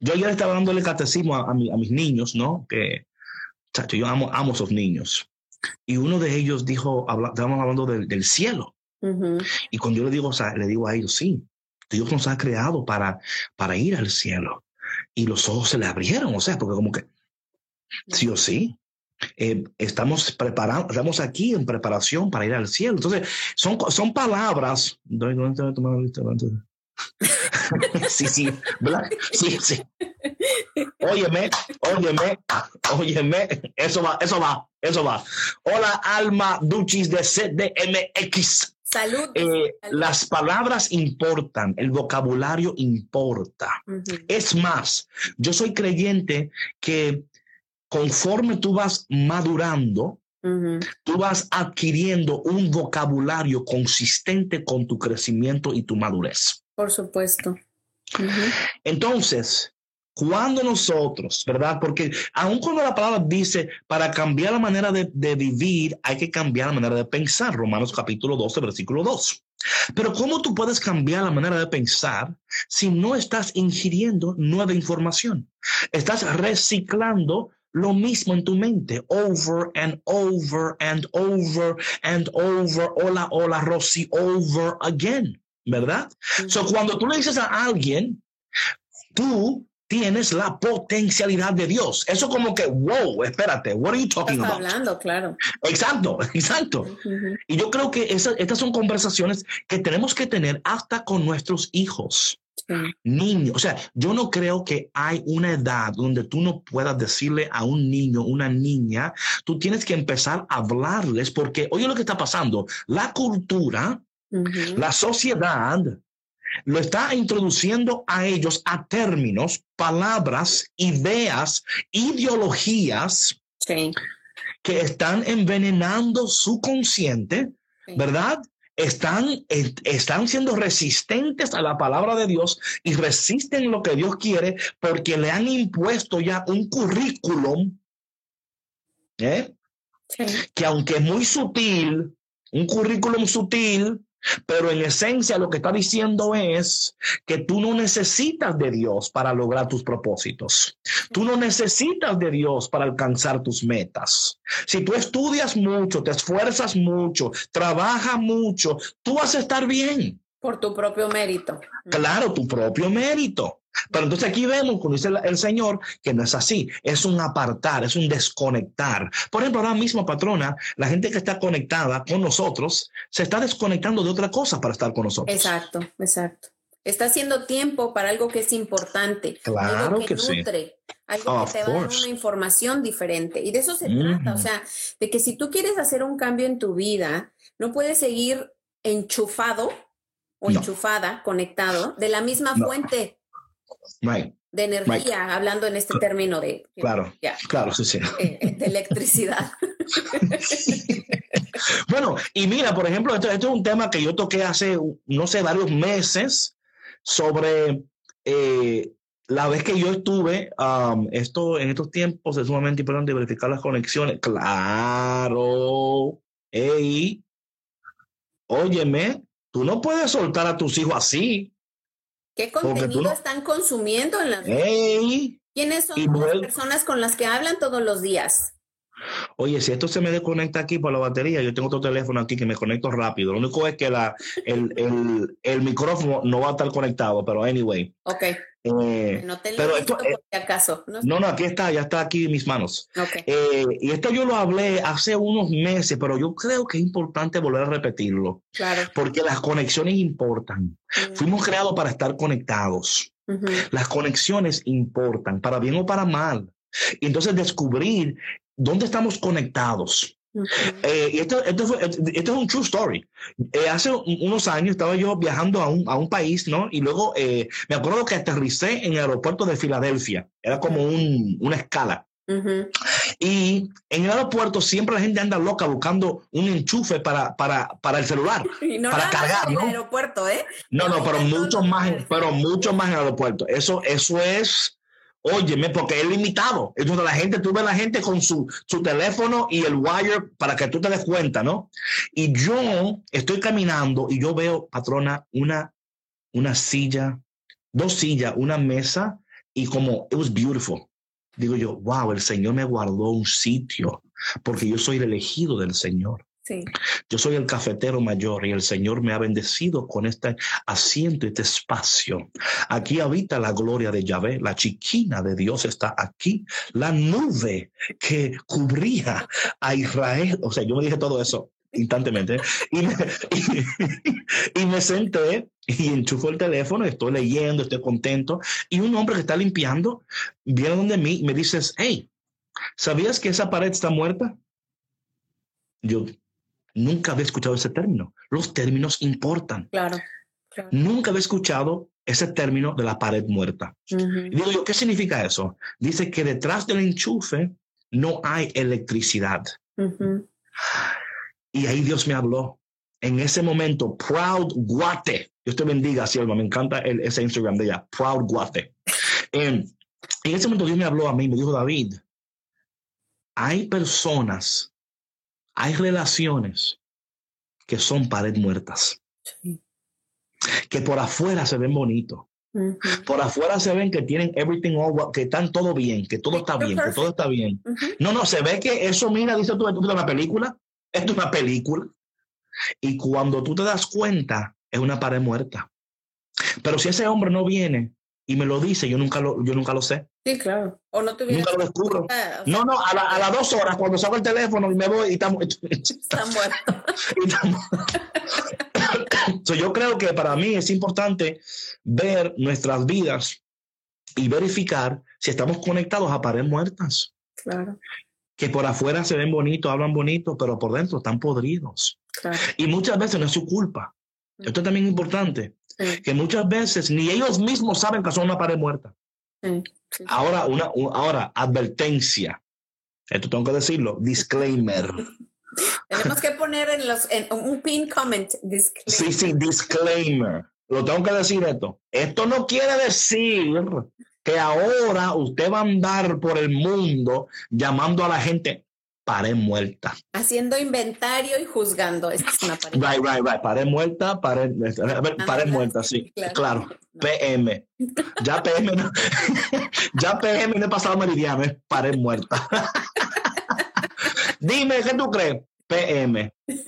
Yo ayer estaba dándole catecismo a, a, mis niños, ¿no? Que, chacho, yo amo, amo a esos niños. Y uno de ellos dijo, habla, estábamos hablando del, del cielo. Y cuando yo le digo, o sea, le digo a ellos, sí, Dios nos ha creado para, para ir al cielo. Y los ojos se le abrieron, o sea, porque como que sí o sí, eh, estamos preparados, estamos aquí en preparación para ir al cielo. Entonces, son, son palabras. sí, sí, ¿verdad? Sí, sí. Óyeme, óyeme, óyeme, eso va, eso va, eso va. Hola, Alma Duchis de CDMX. Salud. Eh, las palabras importan, el vocabulario importa. Es más, yo soy creyente que conforme tú vas madurando, tú vas adquiriendo un vocabulario consistente con tu crecimiento y tu madurez. Por supuesto. Entonces, cuando nosotros, ¿verdad? Porque aun cuando la palabra dice, para cambiar la manera de, vivir, hay que cambiar la manera de pensar, Romanos capítulo 12, versículo 2. Pero ¿cómo tú puedes cambiar la manera de pensar si no estás ingiriendo nueva información? Estás reciclando lo mismo en tu mente, over and over and over and over, hola, hola, Rosy, over again, ¿verdad? So, cuando tú le dices a alguien, tú tienes la potencialidad de Dios. Eso como que, wow, espérate, what are you talking Estás about? hablando, claro. Exacto, exacto. Y yo creo que estas son conversaciones que tenemos que tener hasta con nuestros hijos. Niños, o sea, yo no creo que hay una edad donde tú no puedas decirle a un niño, una niña, tú tienes que empezar a hablarles porque, oye lo que está pasando, la cultura, la sociedad, lo está introduciendo a ellos a términos, palabras, ideas, ideologías que están envenenando su consciente, ¿verdad? Están, están siendo resistentes a la palabra de Dios y resisten lo que Dios quiere porque le han impuesto ya un currículum ¿eh? que aunque es muy sutil, un currículum sutil, pero en esencia lo que está diciendo es que tú no necesitas de Dios para lograr tus propósitos. Tú no necesitas de Dios para alcanzar tus metas. Si tú estudias mucho, te esfuerzas mucho, trabajas mucho, tú vas a estar bien. Por tu propio mérito. Claro, tu propio mérito. Pero entonces aquí vemos, cuando dice el Señor, que no es así, es un apartar, es un desconectar. Por ejemplo, ahora mismo, patrona, la gente que está conectada con nosotros se está desconectando de otra cosa para estar con nosotros. Exacto, exacto. Está haciendo tiempo para algo que es importante. Claro algo que, nutre, Algo que te va a dar una información diferente. Y de eso se trata. O sea, de que si tú quieres hacer un cambio en tu vida, no puedes seguir enchufado o enchufada, conectado, de la misma fuente de energía, hablando en este término de... Claro, claro, sí, sí. Eh, eh, de electricidad. bueno, y mira, por ejemplo, esto, es un tema que yo toqué hace, no sé, varios meses sobre eh, la vez que yo estuve, um, esto en estos tiempos es sumamente importante verificar las conexiones. Claro, hey, óyeme, tú no puedes soltar a tus hijos así. ¿Qué contenido están consumiendo en las ¡Ey! ¿Quiénes son las personas con las que hablan todos los días? Oye, si esto se me desconecta aquí por la batería, yo tengo otro teléfono aquí que me conecto rápido. Lo único es que la, el, el, el micrófono no va a estar conectado, pero anyway. Ok, eh, no te lo pero esto, eh, por si acaso. No, no, no, aquí está, ya está aquí en mis manos. Eh, y esto yo lo hablé hace unos meses, pero yo creo que es importante volver a repetirlo, claro. porque las conexiones importan. Mm, Fuimos creados para estar conectados. Las conexiones importan, para bien o para mal. Y entonces descubrir dónde estamos conectados. Eh, y esto, esto, fue- esto es un true story. Eh, hace un- unos años estaba yo viajando a un, a un país, ¿no? Y luego eh, me acuerdo que aterricé en el aeropuerto de Filadelfia. Era como un- una escala. Y en el aeropuerto siempre la gente anda loca buscando un enchufe para, para, para el celular. Y no Para cargar, en el ¿no? aeropuerto, ¿eh? No, no, pero mucho más, pero mucho más en el aeropuerto. Eso, eso es, óyeme, porque es limitado. Entonces la gente, tú ves la gente con su, su teléfono y el wire para que tú te des cuenta, ¿no? Y yo estoy caminando y yo veo, patrona, una, una silla, dos sillas, una mesa y como, it was beautiful. Digo yo, wow, el Señor me guardó un sitio porque yo soy el elegido del Señor. Yo soy el cafetero mayor y el Señor me ha bendecido con este asiento, este espacio. Aquí habita la gloria de Yahvé, la chiquina de Dios está aquí, la nube que cubría a Israel. O sea, yo me dije todo eso instantemente y me, y- me senté y enchufo el teléfono, estoy leyendo, estoy contento y un hombre que está limpiando viene donde mí y me dices, hey, ¿sabías que esa pared está muerta? Yo nunca había escuchado ese término. Los términos importan. Claro. claro. Nunca había escuchado ese término de la pared muerta. Digo yo, ¿qué significa eso? Dice que detrás del enchufe no hay electricidad. Y ahí Dios me habló. En ese momento, Proud Guate. Dios te bendiga, Silva. Me encanta el- ese Instagram de ella, Proud Guate. En, en ese momento Dios me habló a mí, me dijo, David, hay personas, hay relaciones que son pared muertas, Sí. que por afuera se ven bonitos. Por afuera se ven que tienen everything all, que están todo bien, que todo está bien, que todo está bien. No, no, se ve que eso, mira, dice tú, esto es una película. Esto es una película. Y cuando tú te das cuenta, es una pared muerta. Pero si ese hombre no viene y me lo dice, yo nunca lo, yo nunca lo sé. Sí, claro. O no te Nunca lo descubro. Ah, No, no, a, la- a las dos horas, cuando saco el teléfono y me voy y estamos. Está muerto. y estamos- So, yo creo que para mí es importante ver nuestras vidas y verificar si estamos conectados a paredes muertas. Claro, que por afuera se ven bonitos, hablan bonito, pero por dentro están podridos. claro. Y muchas veces no es su culpa. Esto es también importante, Sí, que muchas veces ni ellos mismos saben que son una pared muerta. sí, sí. Ahora, una, ahora advertencia. Esto tengo que decirlo, disclaimer. Tenemos que poner en los en un pin comment. disclaimer. Sí, sí, disclaimer. Lo tengo que decir esto. Esto no quiere decir que ahora usted va a andar por el mundo llamando a la gente pared muerta. Haciendo inventario y juzgando. Esta es una pareja. Right, right, right. Pared muerta, pared, a ver, Ah, pared muerta, sí. claro. Claro. No. PM. Ya PM no, ya PM no he pasado meridiano, es pared muerta. Dime, ¿qué tú crees? PM. Eh,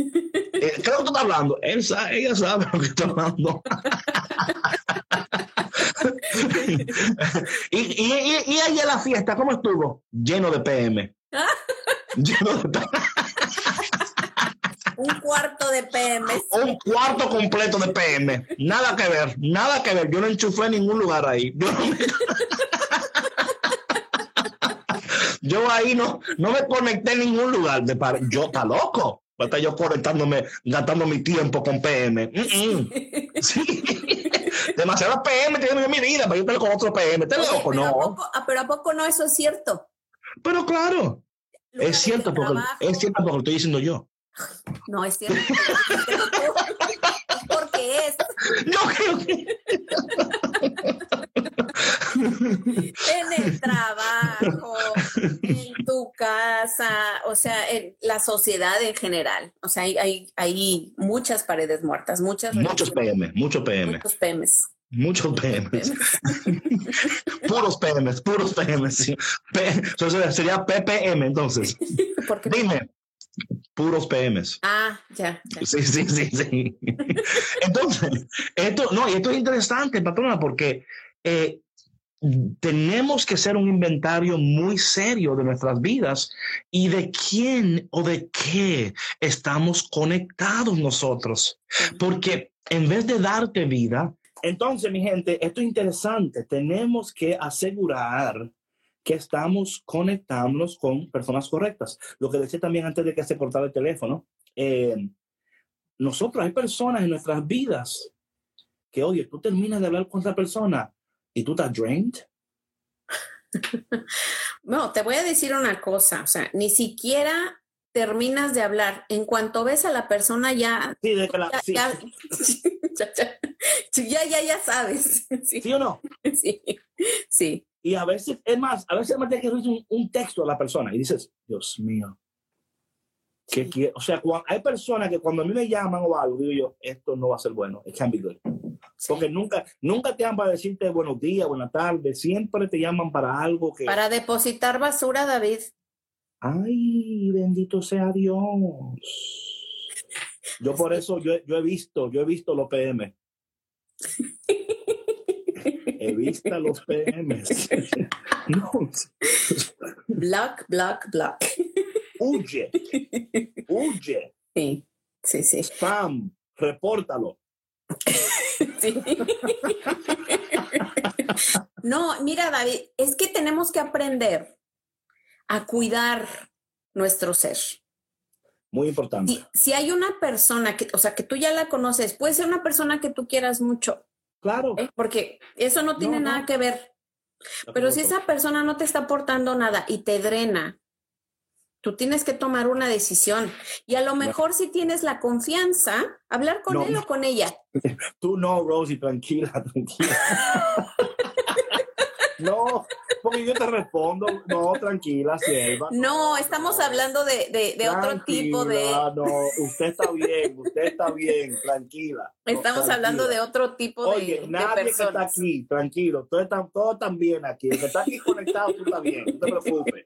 ¿Qué es lo que tú estás hablando? Él sabe, ella sabe lo que está hablando. y, y, y, y ahí en la fiesta, ¿cómo estuvo? Lleno de PM. Un cuarto de PM. un cuarto completo de PM. Nada que ver, nada que ver. Yo no enchufé en ningún lugar ahí. Yo, no me- Yo ahí no, no me conecté en ningún lugar. De par- Yo está loco. Estar yo conectándome, gastando mi tiempo con PM. Mm, mm. Sí. Demasiado PM tiene en mi vida para yo estar con otro PM. ¿Estás loco? pero, ¿a No. poco, ah, pero a poco no eso es cierto. Pero claro, es cierto, porque, trabajo. es cierto porque lo estoy diciendo yo. No es cierto. Porque es No creo que. en el trabajo, en tu casa, o sea, en la sociedad en general. O sea, hay, hay, hay muchas paredes muertas, muchas Muchos PM, muchos PM. muchos PMs. Muchos PMs. puros PMs, puros PMs. P entonces sería PPM entonces. Dime, puros PMs. Ah, ya, ya. Sí, sí, sí, sí. Entonces, esto, no, y esto es interesante, patrona, porque eh, tenemos que hacer un inventario muy serio de nuestras vidas y de quién o de qué estamos conectados nosotros. Porque en vez de darte vida, entonces, mi gente, esto es interesante. Tenemos que asegurar que estamos conectándonos con personas correctas. Lo que decía también antes de que se cortara el teléfono, eh, nosotros hay personas en nuestras vidas que, oye, tú terminas de hablar con esa persona y tú estás drained. No, te voy a decir una cosa, o sea, ni siquiera terminas de hablar. En cuanto ves a la persona ya... Sí, de que la, ya, ya, ya, ya, sabes. Sí. ¿Sí o no? Sí, sí. Y a veces, es más, a veces me tienes que escribir un, un, texto a la persona y dices, Dios mío. Que, o sea, cuando, hay personas que cuando a mí me llaman o algo, digo yo, esto no va a ser bueno. It can be good. Porque nunca, nunca te llaman para decirte buenos días, buenas tardes. Siempre te llaman para algo que. Para depositar basura, David. Ay, bendito sea Dios. Yo por eso, yo, yo he visto, yo he visto los PM. He visto los PMs. no. Block, block, block. Huye. Huye. Sí, sí, sí. Spam, repórtalo. Sí. No, mira, David, es que tenemos que aprender a cuidar nuestro ser. Muy importante. Si, si, hay una persona que, o sea, que tú ya la conoces, puede ser una persona que tú quieras mucho. Claro. ¿eh? Porque eso no tiene no, nada no. que ver. No, Pero si esa persona no te está aportando nada y te drena, tú tienes que tomar una decisión. Y a lo mejor si tienes la confianza, hablar con él o con ella. Tú no, Rosie, tranquila, tranquila. no, porque yo te respondo, no, tranquila, sierva. No, estamos hablando de, de, de otro tipo de. No, usted está bien, usted está bien, tranquila. Estamos no, hablando de otro tipo de. Oye, nadie de que está aquí, tranquilo, todos están, todos están bien aquí. El que está aquí conectado, tú estás bien, no te preocupes.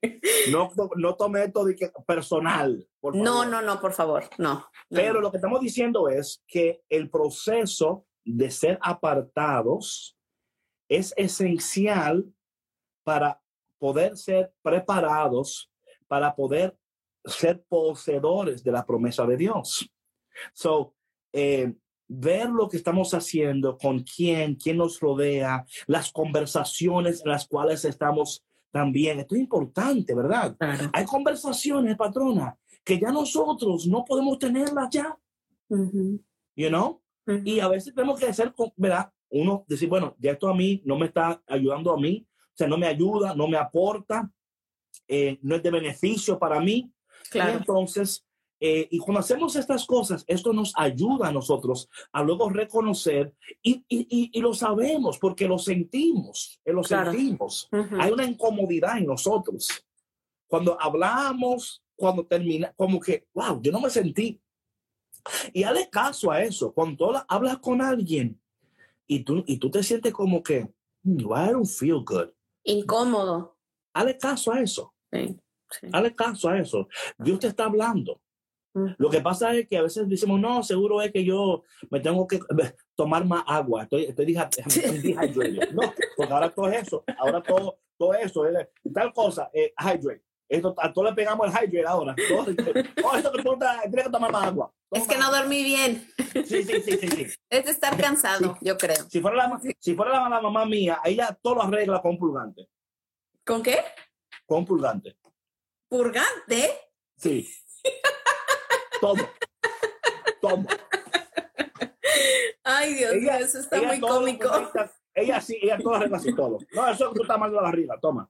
No, no tome esto de que personal. Por favor. No, no, no, por favor, no. Pero no. lo que estamos diciendo es que el proceso de ser apartados es esencial para poder ser preparados, para poder ser poseedores de la promesa de Dios. So, eh, ver lo que estamos haciendo, con quién, quién nos rodea, las conversaciones en las cuales estamos también. Esto es importante, ¿verdad? Hay conversaciones, patrona, que ya nosotros no podemos tenerlas ya. Uh -huh. You know? Uh -huh. Y a veces tenemos que hacer, ¿verdad? Uno decir, bueno, ya esto a mí no me está ayudando a mí, sea, no me ayuda, no me aporta, eh, no es de beneficio para mí. Claro. Y entonces, eh, y cuando hacemos estas cosas, esto nos ayuda a nosotros a luego reconocer y, y, y, y lo sabemos porque lo sentimos, eh, lo Claro. sentimos. Uh -huh. Hay una incomodidad en nosotros. Cuando hablamos, cuando termina, como que, wow, yo no me sentí. Y hazle caso a eso. Cuando tú hablas- con alguien y tú, y tú te sientes como que, "Hmm, I don't feel good. Incómodo. Hazle caso a eso. Sí, sí. Hazle caso a eso. Dios te está hablando. Mm. Lo que pasa es que a veces decimos, no, seguro es que yo me tengo que eh, tomar más agua. Estoy, estoy. No, porque ahora todo eso, ahora todo, todo eso, tal cosa, eh, hydrate. Esto, a todo le pegamos el hydrate ahora. Todo, todo esto tú estás- tienes que tomar más agua. Es que no dormí bien. Sí, sí, sí, sí, sí. Es de estar cansado, yo creo. Si fuera, la, si fuera la, la mamá mía, ella todo lo arregla con purgante. ¿Con qué? Con purgante. Purgante. Sí. Todo. Todo. Ay, Dios mío, eso está muy cómico. Ella sí, ella todo arregla así todo. No, eso que tú estás mal de la barriga, toma.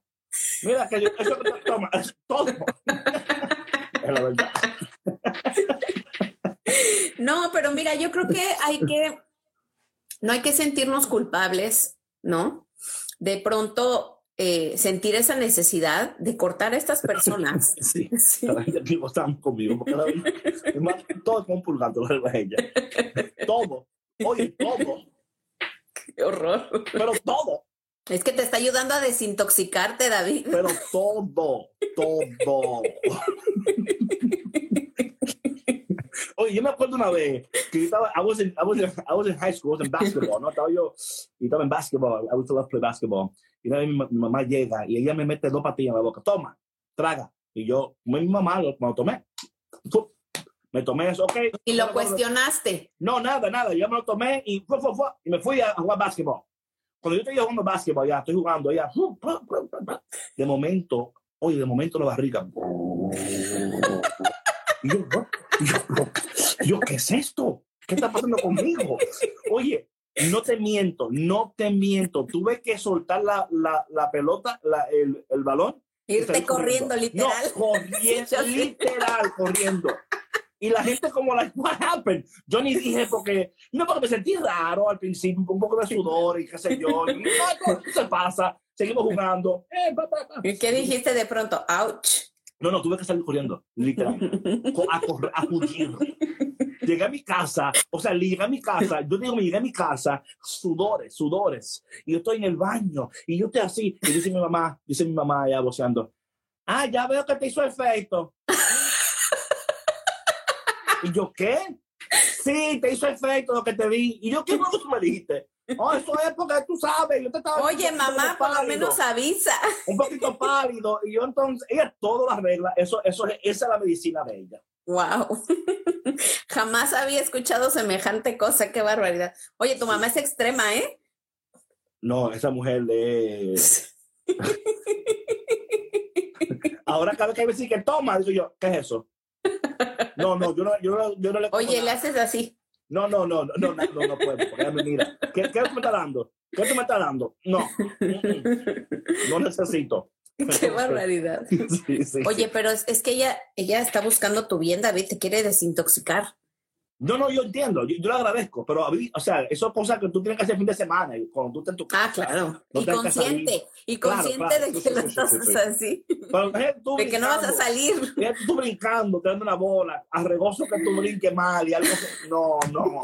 Mira, que yo, eso que tú, toma, es todo. es la verdad. No, pero mira, yo creo que hay que, no hay que sentirnos culpables, ¿no? De pronto eh, sentir esa necesidad de cortar a estas personas. Sí. Sí. La aquí están conmigo. Porque la verdad, es más, todo lo arregla ella. Todo. Oye, todo. Qué horror. Pero todo. Es que te está ayudando a desintoxicarte, David. Pero todo, todo. Oye, yo me acuerdo una vez que yo estaba, I was in, I was in, I was in high school, I was in basketball, ¿no? Estaba yo, y estaba en basketball, I used to love play basketball. Y una vez mi, mi mamá llega y ella me mete dos patillas en la boca, toma, traga. Y yo, mi mamá, lo, me lo tomé. Me tomé eso, ok. Y lo cuestionaste. No, nada, nada. Yo me lo tomé y, fue, fue, fue, y me fui a, a jugar basketball. Cuando yo estoy jugando basketball, ya estoy jugando, ya. De momento, oye, de momento la barriga. Y yo, yo, yo, ¿qué es esto? ¿Qué está pasando conmigo? Oye, no te miento, no te miento. Tuve que soltar la, la, la pelota, la, el, el balón. Irte corriendo, literal. No, corriendo, literal, corriendo. Y la gente como, like, what happened? Yo ni dije porque, no, porque me sentí raro al principio, un poco de sudor y qué sé yo. Y, no, ¿qué se pasa? Seguimos jugando. Eh, pa, pa, pa. ¿Y qué dijiste de pronto? Ouch. No, no, tuve que salir corriendo, literal. a, correr, a huir. Llegué a mi casa, o sea, llegué a mi casa, yo digo, me llegué a mi casa, sudores, sudores, y yo estoy en el baño, y yo estoy así, y dice mi mamá, dice mi mamá ya voceando, ah, ya veo que te hizo efecto. Y yo, ¿qué? Sí, te hizo efecto lo que te di. Y yo, ¿qué fue lo que tú me dijiste? Oh, eso es porque tú sabes, yo te estaba Oye, mamá, por lo pálido, menos avisa. un poquito pálido, y yo entonces, ella todo las regla, eso, eso, es- esa es la medicina de ella. Wow. Jamás había escuchado semejante cosa, qué barbaridad. Oye, tu mamá es extrema, ¿eh? No, esa mujer es... Ahora cada vez que me dice que toma, digo yo, ¿qué es eso? No, no, yo no, yo no, yo no le Oye, le haces así. No, no, no, no, no, no, no, puedo, mira. ¿Qué, ¿Qué me estás dando? ¿Qué tú me estás dando? No, no necesito. Qué barbaridad. Sí, sí, Oye, pero es, es que ella, ella está buscando tu bien, David, te quiere desintoxicar. No, no, yo entiendo, yo, yo lo agradezco, pero, a mí, o sea, eso es cosa que tú tienes que hacer el fin de semana, y cuando tú estás en tu casa. Ah, claro. No y consciente. Y Claro, consciente claro, de sí, que sí, lo sí, estás sí, sí. así. Pero, tú De que no vas a salir. Fíjate tú brincando, te dando una bola, arregoso que tú brinques mal y algo. No, no.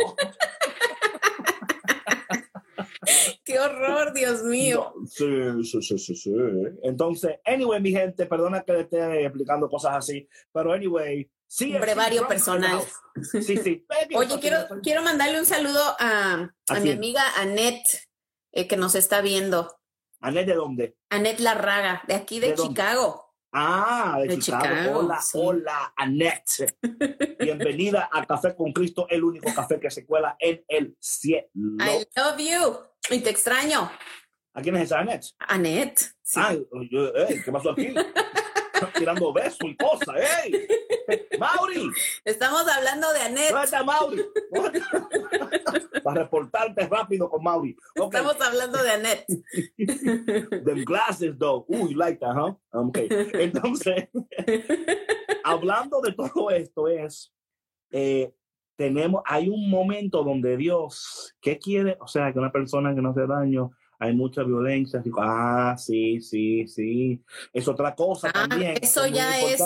Qué horror, Dios mío. no. Sí, sí, sí, sí, sí. Entonces, anyway, mi gente, perdona que le esté explicando cosas así, pero anyway, sí. Un brevario sí, personal. Sí, sí. Oye, quiero, quiero mandarle un saludo a, a ¿A mi amiga Annette, eh, que nos está viendo. ¿Anet de dónde? Annette Larraga, de aquí de, ¿De dónde? Chicago. Ah, de, De Chicago. Chicago, Hola, sí. hola, Annette. Bienvenida a Café con Cristo, el único café que se cuela en el cielo. I love you. Y te extraño. ¿A quién es esa Annette? Annette. sí. Yo, ey, ¿qué pasó aquí? Tirando besos y cosas, ¡ey! ¡Mauri! Estamos hablando de Annette. ¿Dónde está Mauri? Para reportarte rápido con Mauri. Ok, Estamos hablando de Annette. them glasses, though. Ooh, you like that, huh? Ok, entonces, hablando de todo esto es, eh, tenemos, hay un momento donde Dios, ¿qué quiere? O sea, que una persona que no hace daño, hay mucha violencia. Digo, ah, sí, sí, sí. Es otra cosa Ah, también. eso ya es-.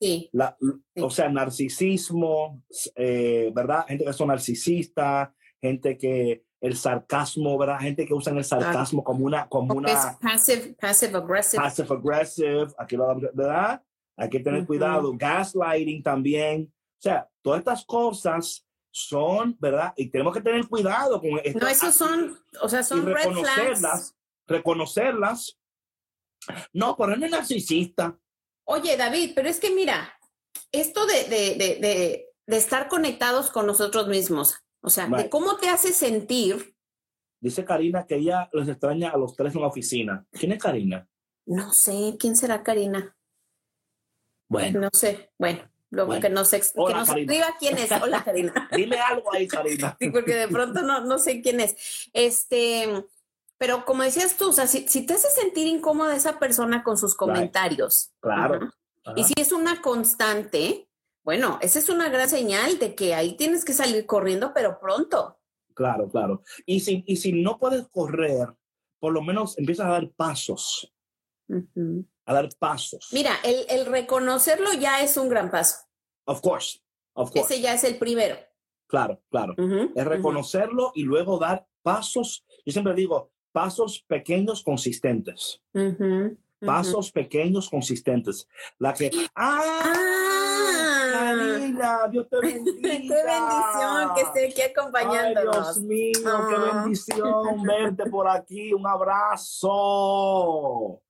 Sí. La- Sí. O sea, narcisismo, eh, ¿verdad? Gente que son narcisistas, gente que el sarcasmo, ¿verdad? Gente que usan el sarcasmo como una, como una passive, passive aggressive. passive aggressive, aquí lo, ¿verdad? Hay que tener cuidado. Gaslighting también. O sea, todas estas cosas son, ¿verdad? Y tenemos que tener cuidado con esto. No, esos son, o sea, y son red flags. reconocerlas, reconocerlas. No, pero no es narcisista. Oye, David, pero es que mira, esto de, de, de, de, estar conectados con nosotros mismos, o sea, de cómo te hace sentir, Dice Karina que ella los extraña a los tres en la oficina. ¿Quién es Karina? no sé, ¿quién será Karina? Bueno, No sé, bueno, luego Bueno. que nos, ex- que nos escriba quién es. Hola, Karina. dime algo ahí, Karina. Sí, porque de pronto no, no sé quién es. Este, pero como decías tú, o sea, si, si te hace sentir incómoda esa persona con sus comentarios, Claro. Y si es una constante, bueno, esa es una gran señal de que ahí tienes que salir corriendo, pero pronto. Claro, claro. Y si, y si no puedes correr, por lo menos empiezas a dar pasos. A dar pasos. Mira, el, el reconocerlo ya es un gran paso. Of course, of course. Ese ya es el primero. Claro, claro. Es reconocerlo y luego dar pasos, yo siempre digo, pasos pequeños consistentes. Pasos pequeños consistentes. La que, ¡ah! Dios te bendiga. qué bendición que esté aquí acompañándonos. Ay, Dios mío, qué ah. bendición verte por aquí. Un abrazo.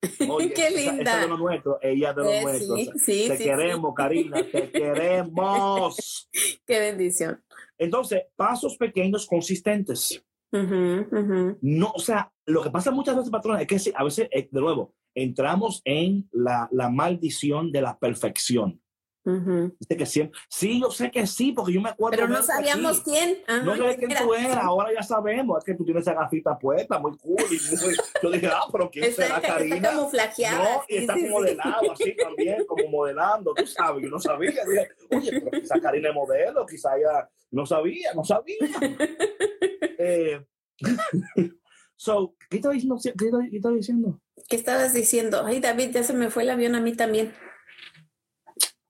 qué linda. Esa, de lo nuestro, ella de lo eh, nuestro. Sí, te queremos, Karina, te queremos. Qué bendición. Entonces, pasos pequeños consistentes. No, o sea, lo que pasa muchas veces, patrona, es que a veces, eh, de nuevo, entramos en la, maldición de la perfección. Que siempre, sí, yo sé que sí, porque yo me acuerdo. Pero no sabíamos quién. no sé quién tú eras, ahora ya sabemos. Es que tú tienes esa gafita puesta, muy cool. yo dije, ah, pero ¿quién será Karina? Está camuflajeada. No, y está como modelado, así también, como modelando, tú sabes, yo no sabía. Dije, Oye, pero quizá Karina es modelo, quizá ella no sabía, no sabía. eh, so, ¿qué estaba diciendo? ¿Qué estaba diciendo? ¿Qué estabas diciendo? Ay, David, ya se me fue el avión a mí también.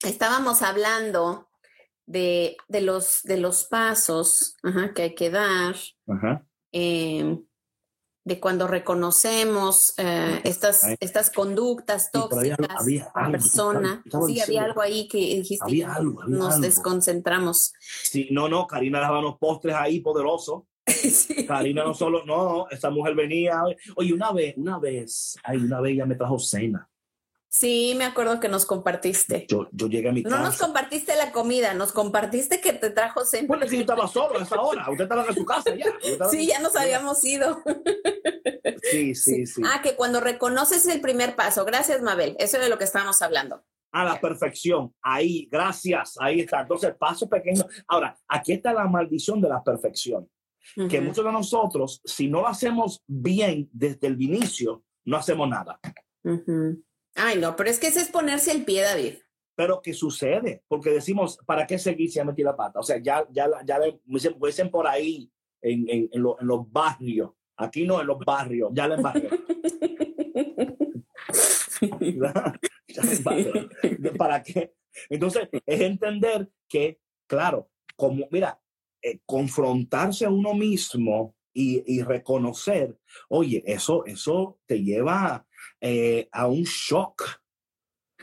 Estábamos hablando de, de los, de los pasos que hay que dar, em, de cuando reconocemos eh, estas, estas conductas tóxicas había, la persona. sí, había algo ahí que dijiste, había algo, nos desconcentramos. Sí, no, no, Karina daba unos postres ahí poderosos. Karina no solo, no, esa mujer venía. Oye, una vez, una vez, ay, una vez ella me trajo cena. Sí, me acuerdo que nos compartiste. Yo, yo llegué a mi casa. No nos compartiste la comida, nos compartiste que te trajo cena. Bueno, yo estaba solo a esa hora. Usted estaba en su casa ya. Sí, ya nos habíamos ido. Sí, sí, sí, Ah, que cuando reconoces el primer paso. Gracias, Mabel. Eso es de lo que estábamos hablando. A la perfección. Ahí, gracias. Ahí está. Entonces, paso pequeño. Ahora, aquí está la maldición de la perfección que muchos de nosotros, si no lo hacemos bien desde el inicio, no hacemos nada. Ay, no, pero es que ese es ponerse el pie, David. Pero ¿qué sucede? Porque decimos, ¿para qué seguir si ya metí la pata? O sea, ya, ya, ya le dicen, por ahí en, en, en, los barrios. Aquí no, en los barrios, ya en barrios. ¿Para qué? Entonces, es entender que, claro, como, mira, eh, confrontarse a uno mismo y, reconocer, oye, eso, eso te lleva eh, a un shock,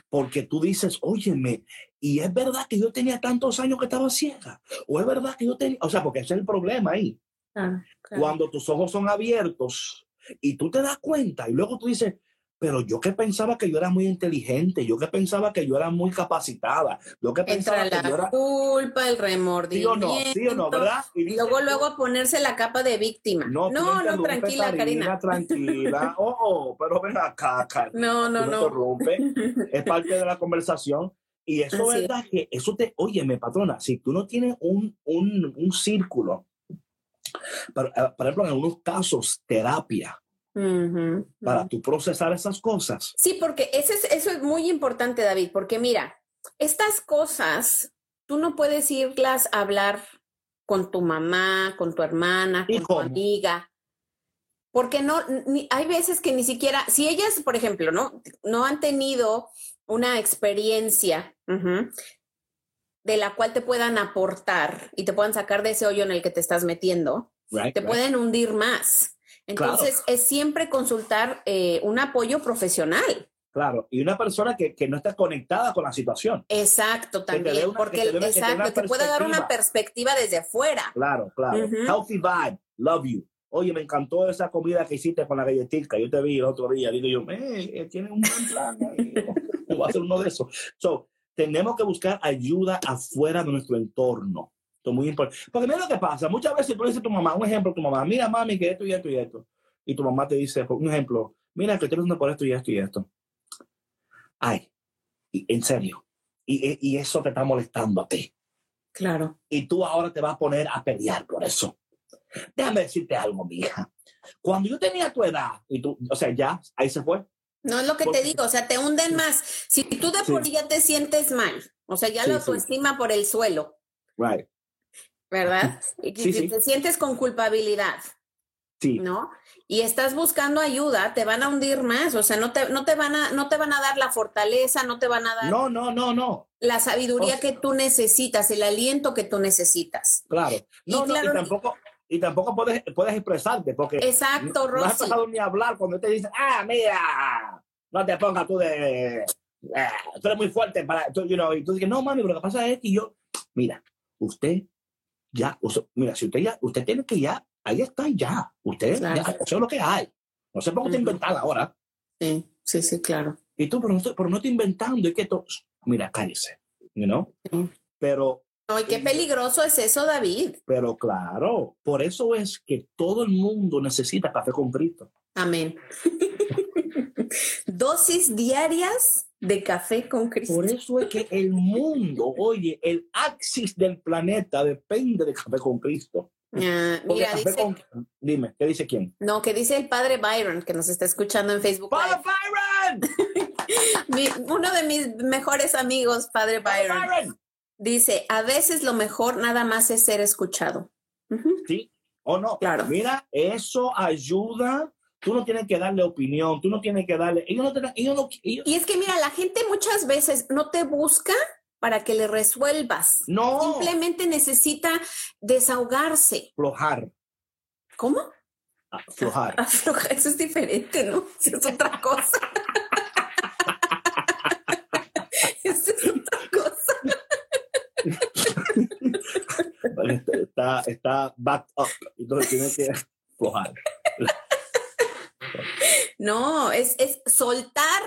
porque tú dices, óyeme, y es verdad que yo tenía tantos años que estaba ciega, o es verdad que yo tenía, o sea, porque ese es el problema ahí. Ah, Cuando tus ojos son abiertos y tú te das cuenta y luego tú dices, pero yo que pensaba que yo era muy inteligente, yo que pensaba que yo era muy capacitada, yo que pensaba Entra que la yo era... culpa, el remordimiento. Sí o no, sí o no, ¿verdad? Y luego, luego a ponerse la capa de víctima. No, no, no tranquila, Karina. Tranquila, oh, oh, pero ven acá, Karina. No, no, no. rompe. es parte de la conversación. Y eso es verdad que eso te, óyeme, patrona, si tú no tienes un, un, un círculo, por, eh, por ejemplo, en algunos casos, terapia, para tu procesar esas cosas. Sí, porque ese es, eso es muy importante, David, porque mira, estas cosas tú no puedes irlas a hablar con tu mamá, con tu hermana, con tu amiga, porque no, hay veces que ni siquiera, si ellas, por ejemplo, no, no han tenido una experiencia de la cual te puedan aportar y te puedan sacar de ese hoyo en el que te estás metiendo, te pueden hundir más. Entonces, es siempre consultar eh, un apoyo profesional. Claro, y una persona que, que, no está conectada con la situación. Exacto, también, porque exacto, te, puede dar una perspectiva desde afuera. Claro, claro. Healthy vibe, love you. Oye, me encantó esa comida que hiciste con la galletita. Yo te vi el otro día. Digo yo, eh, tiene un buen plan. Voy a hacer uno de esos. So, tenemos que buscar ayuda afuera de nuestro entorno muy importante. Porque mira lo que pasa, muchas veces tú dices a tu mamá, un ejemplo, tu mamá, mira mami que esto y esto y esto. Y tu mamá te dice, un ejemplo, mira que estoy haciendo por esto y esto y esto. Ay, y, en serio. Y, y eso te está molestando a ti. Claro. Y tú ahora te vas a poner a pelear por eso. Déjame decirte algo, mi hija. Cuando yo tenía tu edad, y tú, o sea, ya, ahí se fue. No es lo que te digo, o sea, te hunden más. Si tú de por ya te sientes mal, o sea, ya la autoestima por el suelo. Right. ¿Verdad? Y te sientes con culpabilidad. Sí. ¿No? Y estás buscando ayuda, te van a hundir más, o sea, no te, no te, van, a, no te van a dar la fortaleza, no te van a dar... No, no, no, no. La sabiduría que tú necesitas, el aliento que tú necesitas. Claro. No, y, no, y tampoco, y tampoco puedes, puedes expresarte porque Exacto, no has Rosy. pasado ni a hablar cuando te dicen, ah, mira, no te pongas tú de, eh, tú eres muy fuerte para, tú, you know, y tú dices, no, mami, pero lo que pasa es que yo, mira, usted ya, mira, si usted ya, usted tiene que ya, ahí está ya, usted, Claro. ya, eso es lo que hay. No se ponga a Ujú. inventar ahora. Sí, sí, sí, claro. Y tú, pero no, pero no estoy inventando, y que esto, mira, cállese, you know? Pero No, y qué peligroso es eso, David. Pero claro, por eso es que todo el mundo necesita café con Cristo. Amén. Dosis diarias de café con Cristo. Por eso es que el mundo, oye, el axis del planeta depende de café con Cristo. Ah, mira, café dice, con- Dime, ¿qué dice quién? no, que dice el padre Byron, que nos está escuchando en Facebook ¡Father Live. Byron! Mi- uno de mis mejores amigos, padre ¡Father Byron, Byron! dice, a veces lo mejor nada más es ser escuchado. Sí, o no. Claro. Mira, eso ayuda. Tú no tienes que darle opinión, tú no tienes que darle. Ellos no te- ellos no- ellos- Y es que mira, la gente muchas veces no te busca para que le resuelvas. no. Simplemente necesita desahogarse. Aflojar. ¿Cómo? Aflojar. Aflojar, eso es diferente, ¿no? Eso es otra cosa. Eso es otra cosa. está, está backed up. Entonces tienes que aflojar. No, es, es soltar,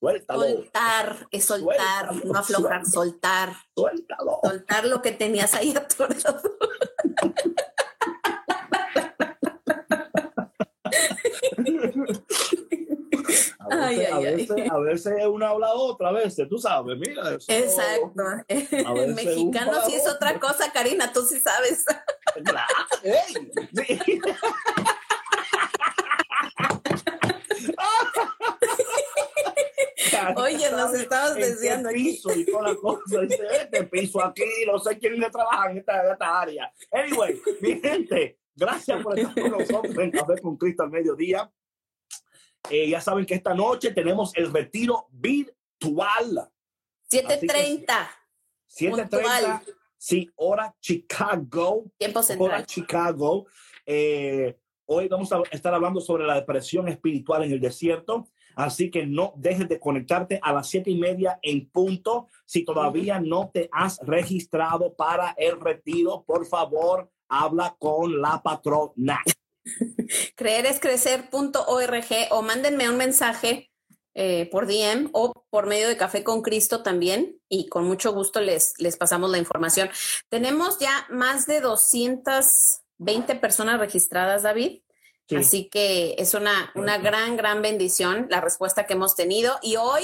Suéltalo. soltar, es soltar, Suéltalo, no aflojar, suéltalo. soltar, Suéltalo. soltar lo que tenías ahí atorado. A veces, Ay, a ay, a veces una habla otra, a veces, tú sabes, mira. eso- Exacto. El mexicano sí es otra cosa, Karina, tú sí sabes. Claro, ey, Oye, nos estabas ¿En qué desviando aquí. piso y toda la cosa. Dice, este piso aquí, no sé quién le trabaja en esta, en esta área. Anyway, mi gente, gracias por estar con nosotros en Café con Cristo al mediodía. Eh, ya saben que esta noche tenemos el retiro virtual. 7.30, 7.30, Puntual. sí, hora Chicago. tiempo Hora central. Chicago. Eh, hoy vamos a estar hablando sobre la depresión espiritual en el desierto. Así que no dejes de conectarte a las siete y media en punto. Si todavía no te has registrado para el retiro, por favor, habla con la patrona. creerescrecer.org o mándenme un mensaje eh, por DM o por medio de Café con Cristo también y con mucho gusto les, les pasamos la información. Tenemos ya más de 220 personas registradas, David. Sí. Así que es una, una gran, gran bendición la respuesta que hemos tenido y hoy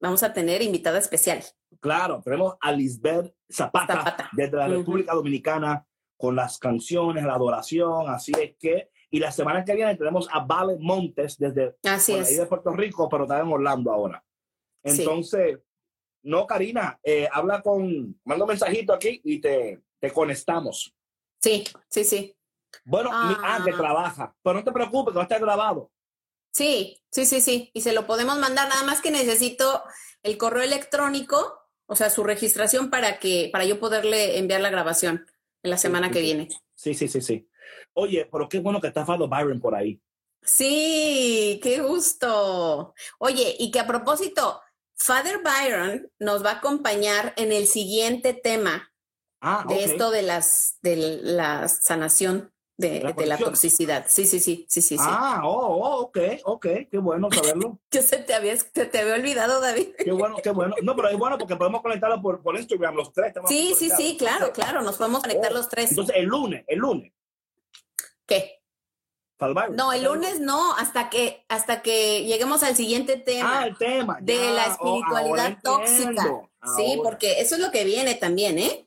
vamos a tener invitada especial. Claro, tenemos a Lisbeth Zapata, Zapata. desde la. República Dominicana con las canciones, la adoración. Así es que, y la semana que viene tenemos a Vale Montes desde Así por ahí de Puerto Rico, pero está en Orlando ahora. Sí. Entonces, no, Karina, eh, habla con, manda un mensajito aquí y te, te conectamos. Sí, sí, sí. Bueno, mi, ah, que Ah. trabaja, pero no te preocupes, que va a estar grabado. Sí, sí, sí, sí. Y se lo podemos mandar. Nada más que necesito el correo electrónico, o sea, su registración para que, para yo poderle enviar la grabación en la semana sí, que sí. viene. Sí, sí, sí, sí. Oye, pero qué bueno que está Fado Byron por ahí. Sí, qué gusto. Oye, y que a propósito, Father Byron nos va a acompañar en el siguiente tema Ah, de esto de las, de la sanación de, La de la conexión. toxicidad. Sí, sí, sí, sí, sí, sí. Ah, oh, oh, ok, ok, qué bueno saberlo. Que se te había, se te había olvidado, David. Qué bueno, qué bueno. No, pero es bueno porque podemos conectarlo por, por Instagram, los tres. Sí, sí, sí, claro, claro. Nos podemos conectar Oh, los tres. Entonces, el lunes, el lunes. ¿Qué? No, el lunes no, hasta que, hasta que lleguemos al siguiente tema Ah, el tema. de la oh, espiritualidad tóxica. Sí, porque eso es lo que viene también, ¿eh?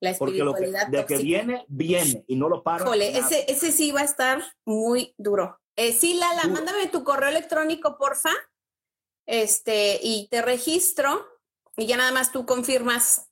La Porque lo que, espiritualidad de que viene, viene y no lo para. Nada. ese, ese sí va a estar muy duro. Eh, sí, Lala, Duro. mándame tu correo electrónico, porfa. Este, y te registro y ya nada más tú confirmas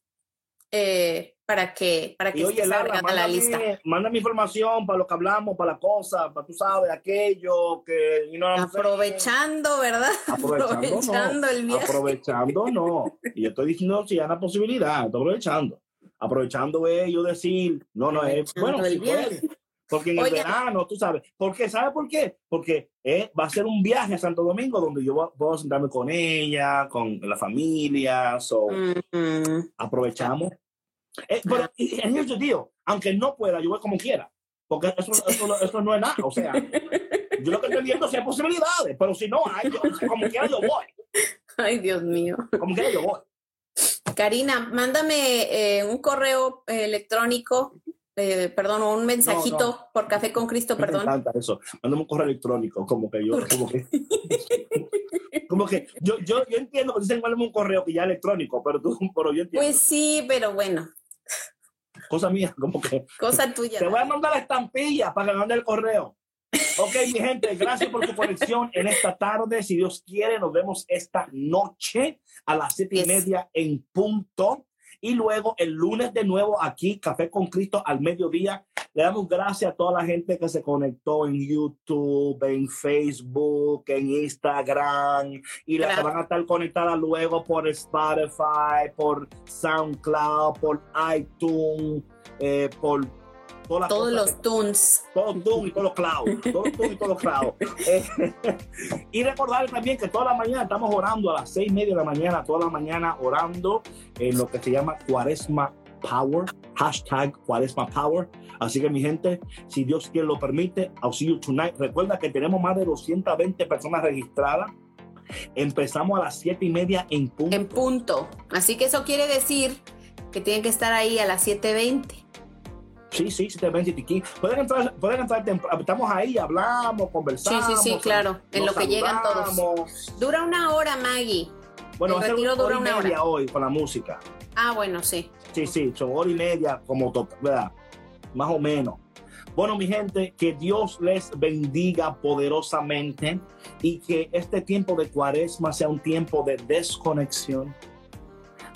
eh, para que, para que Y oye, estés Lala, a la lista. mándame, mándame información para lo que hablamos, para la cosa, para tú sabes, aquello que. saying? Aprovechando, ¿verdad? Aprovechando, Aprovechando no. el viaje. Aprovechando, no. Y yo estoy diciendo si hay una posibilidad, estoy aprovechando. Aprovechando yo decir, no, no, es, bueno, si puede. Porque en el verano, tú sabes. ¿Por qué? ¿Sabes por qué? Porque eh, va a ser un viaje a Santo Domingo donde yo voy, a sentarme con ella, con la familia. So, aprovechamos. Eh, pero en el sentido, aunque no pueda, yo voy como quiera. Porque eso, eso, eso, no es nada. O sea, yo lo que estoy viendo es si hay posibilidades, pero si no hay, como quiera yo voy. Ay, Dios mío. Como quiera yo voy. Karina, mándame eh, un correo electrónico eh, perdón, un mensajito por Café con Cristo, perdón. Me encanta eso. Mándame un correo electrónico, como que yo, como que, como que yo, yo, yo entiendo que dicen mándame un correo que ya electrónico, pero tú, pero yo entiendo. Pues sí, pero bueno. Cosa mía, como que. Cosa tuya. Te voy a mandar la estampilla para que me mande el correo. Ok, mi gente, gracias por tu conexión en esta tarde. Si Dios quiere, nos vemos esta noche a las siete y media en punto. Y luego el lunes de nuevo aquí, Café con Cristo al mediodía. Le damos gracias a toda la gente que se conectó en YouTube, en Facebook, en Instagram y las que van a estar conectadas luego por Spotify, por SoundCloud, por iTunes, eh, por todos los tunes. Todos tunes y todos los cloud. Todos y todos los. Eh, y recordar también que toda la mañana estamos orando a las seis y media de la mañana, toda la mañana orando en lo que se llama Cuaresma Power, hashtag Cuaresma Power. Así que mi gente, si Dios quiere lo permite, I'll see you tonight. Recuerda que tenemos más de 220 personas registradas. Empezamos a las siete y media en punto. En punto. Así que eso quiere decir que tienen que estar ahí a las 7.20. Sí, sí, sí, te ven, Pueden entrar, pueden entrar Estamos ahí, hablamos, conversamos. Sí, sí, sí, claro. En lo que llegan todos. Dura una hora, Maggie. Bueno, el retiro dura una hora. hoy con la música. Ah, bueno, sí. Sí, sí, son hora y media, como ¿verdad? Más o menos. Bueno, mi gente, que Dios les bendiga poderosamente y que este tiempo de cuaresma sea un tiempo de desconexión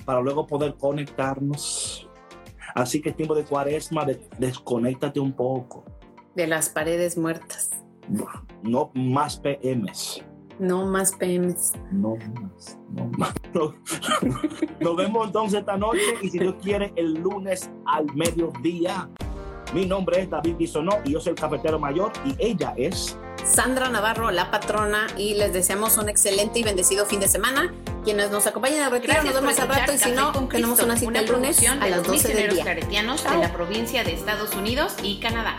para luego poder conectarnos Así que es tiempo de cuaresma, de, desconéctate un poco. De las paredes muertas. No, más PMs. No más PMs. No más, no más. Nos vemos entonces esta noche y si Dios quiere el lunes al mediodía. Mi nombre es David Bisonó y yo soy el cafetero mayor y ella es Sandra Navarro, la patrona, y les deseamos un excelente y bendecido fin de semana. Quienes nos acompañen a retiro, nos vemos al rato y si no, tenemos una cita el lunes a las 12 del día. claretianos de la provincia de Estados Unidos y Canadá.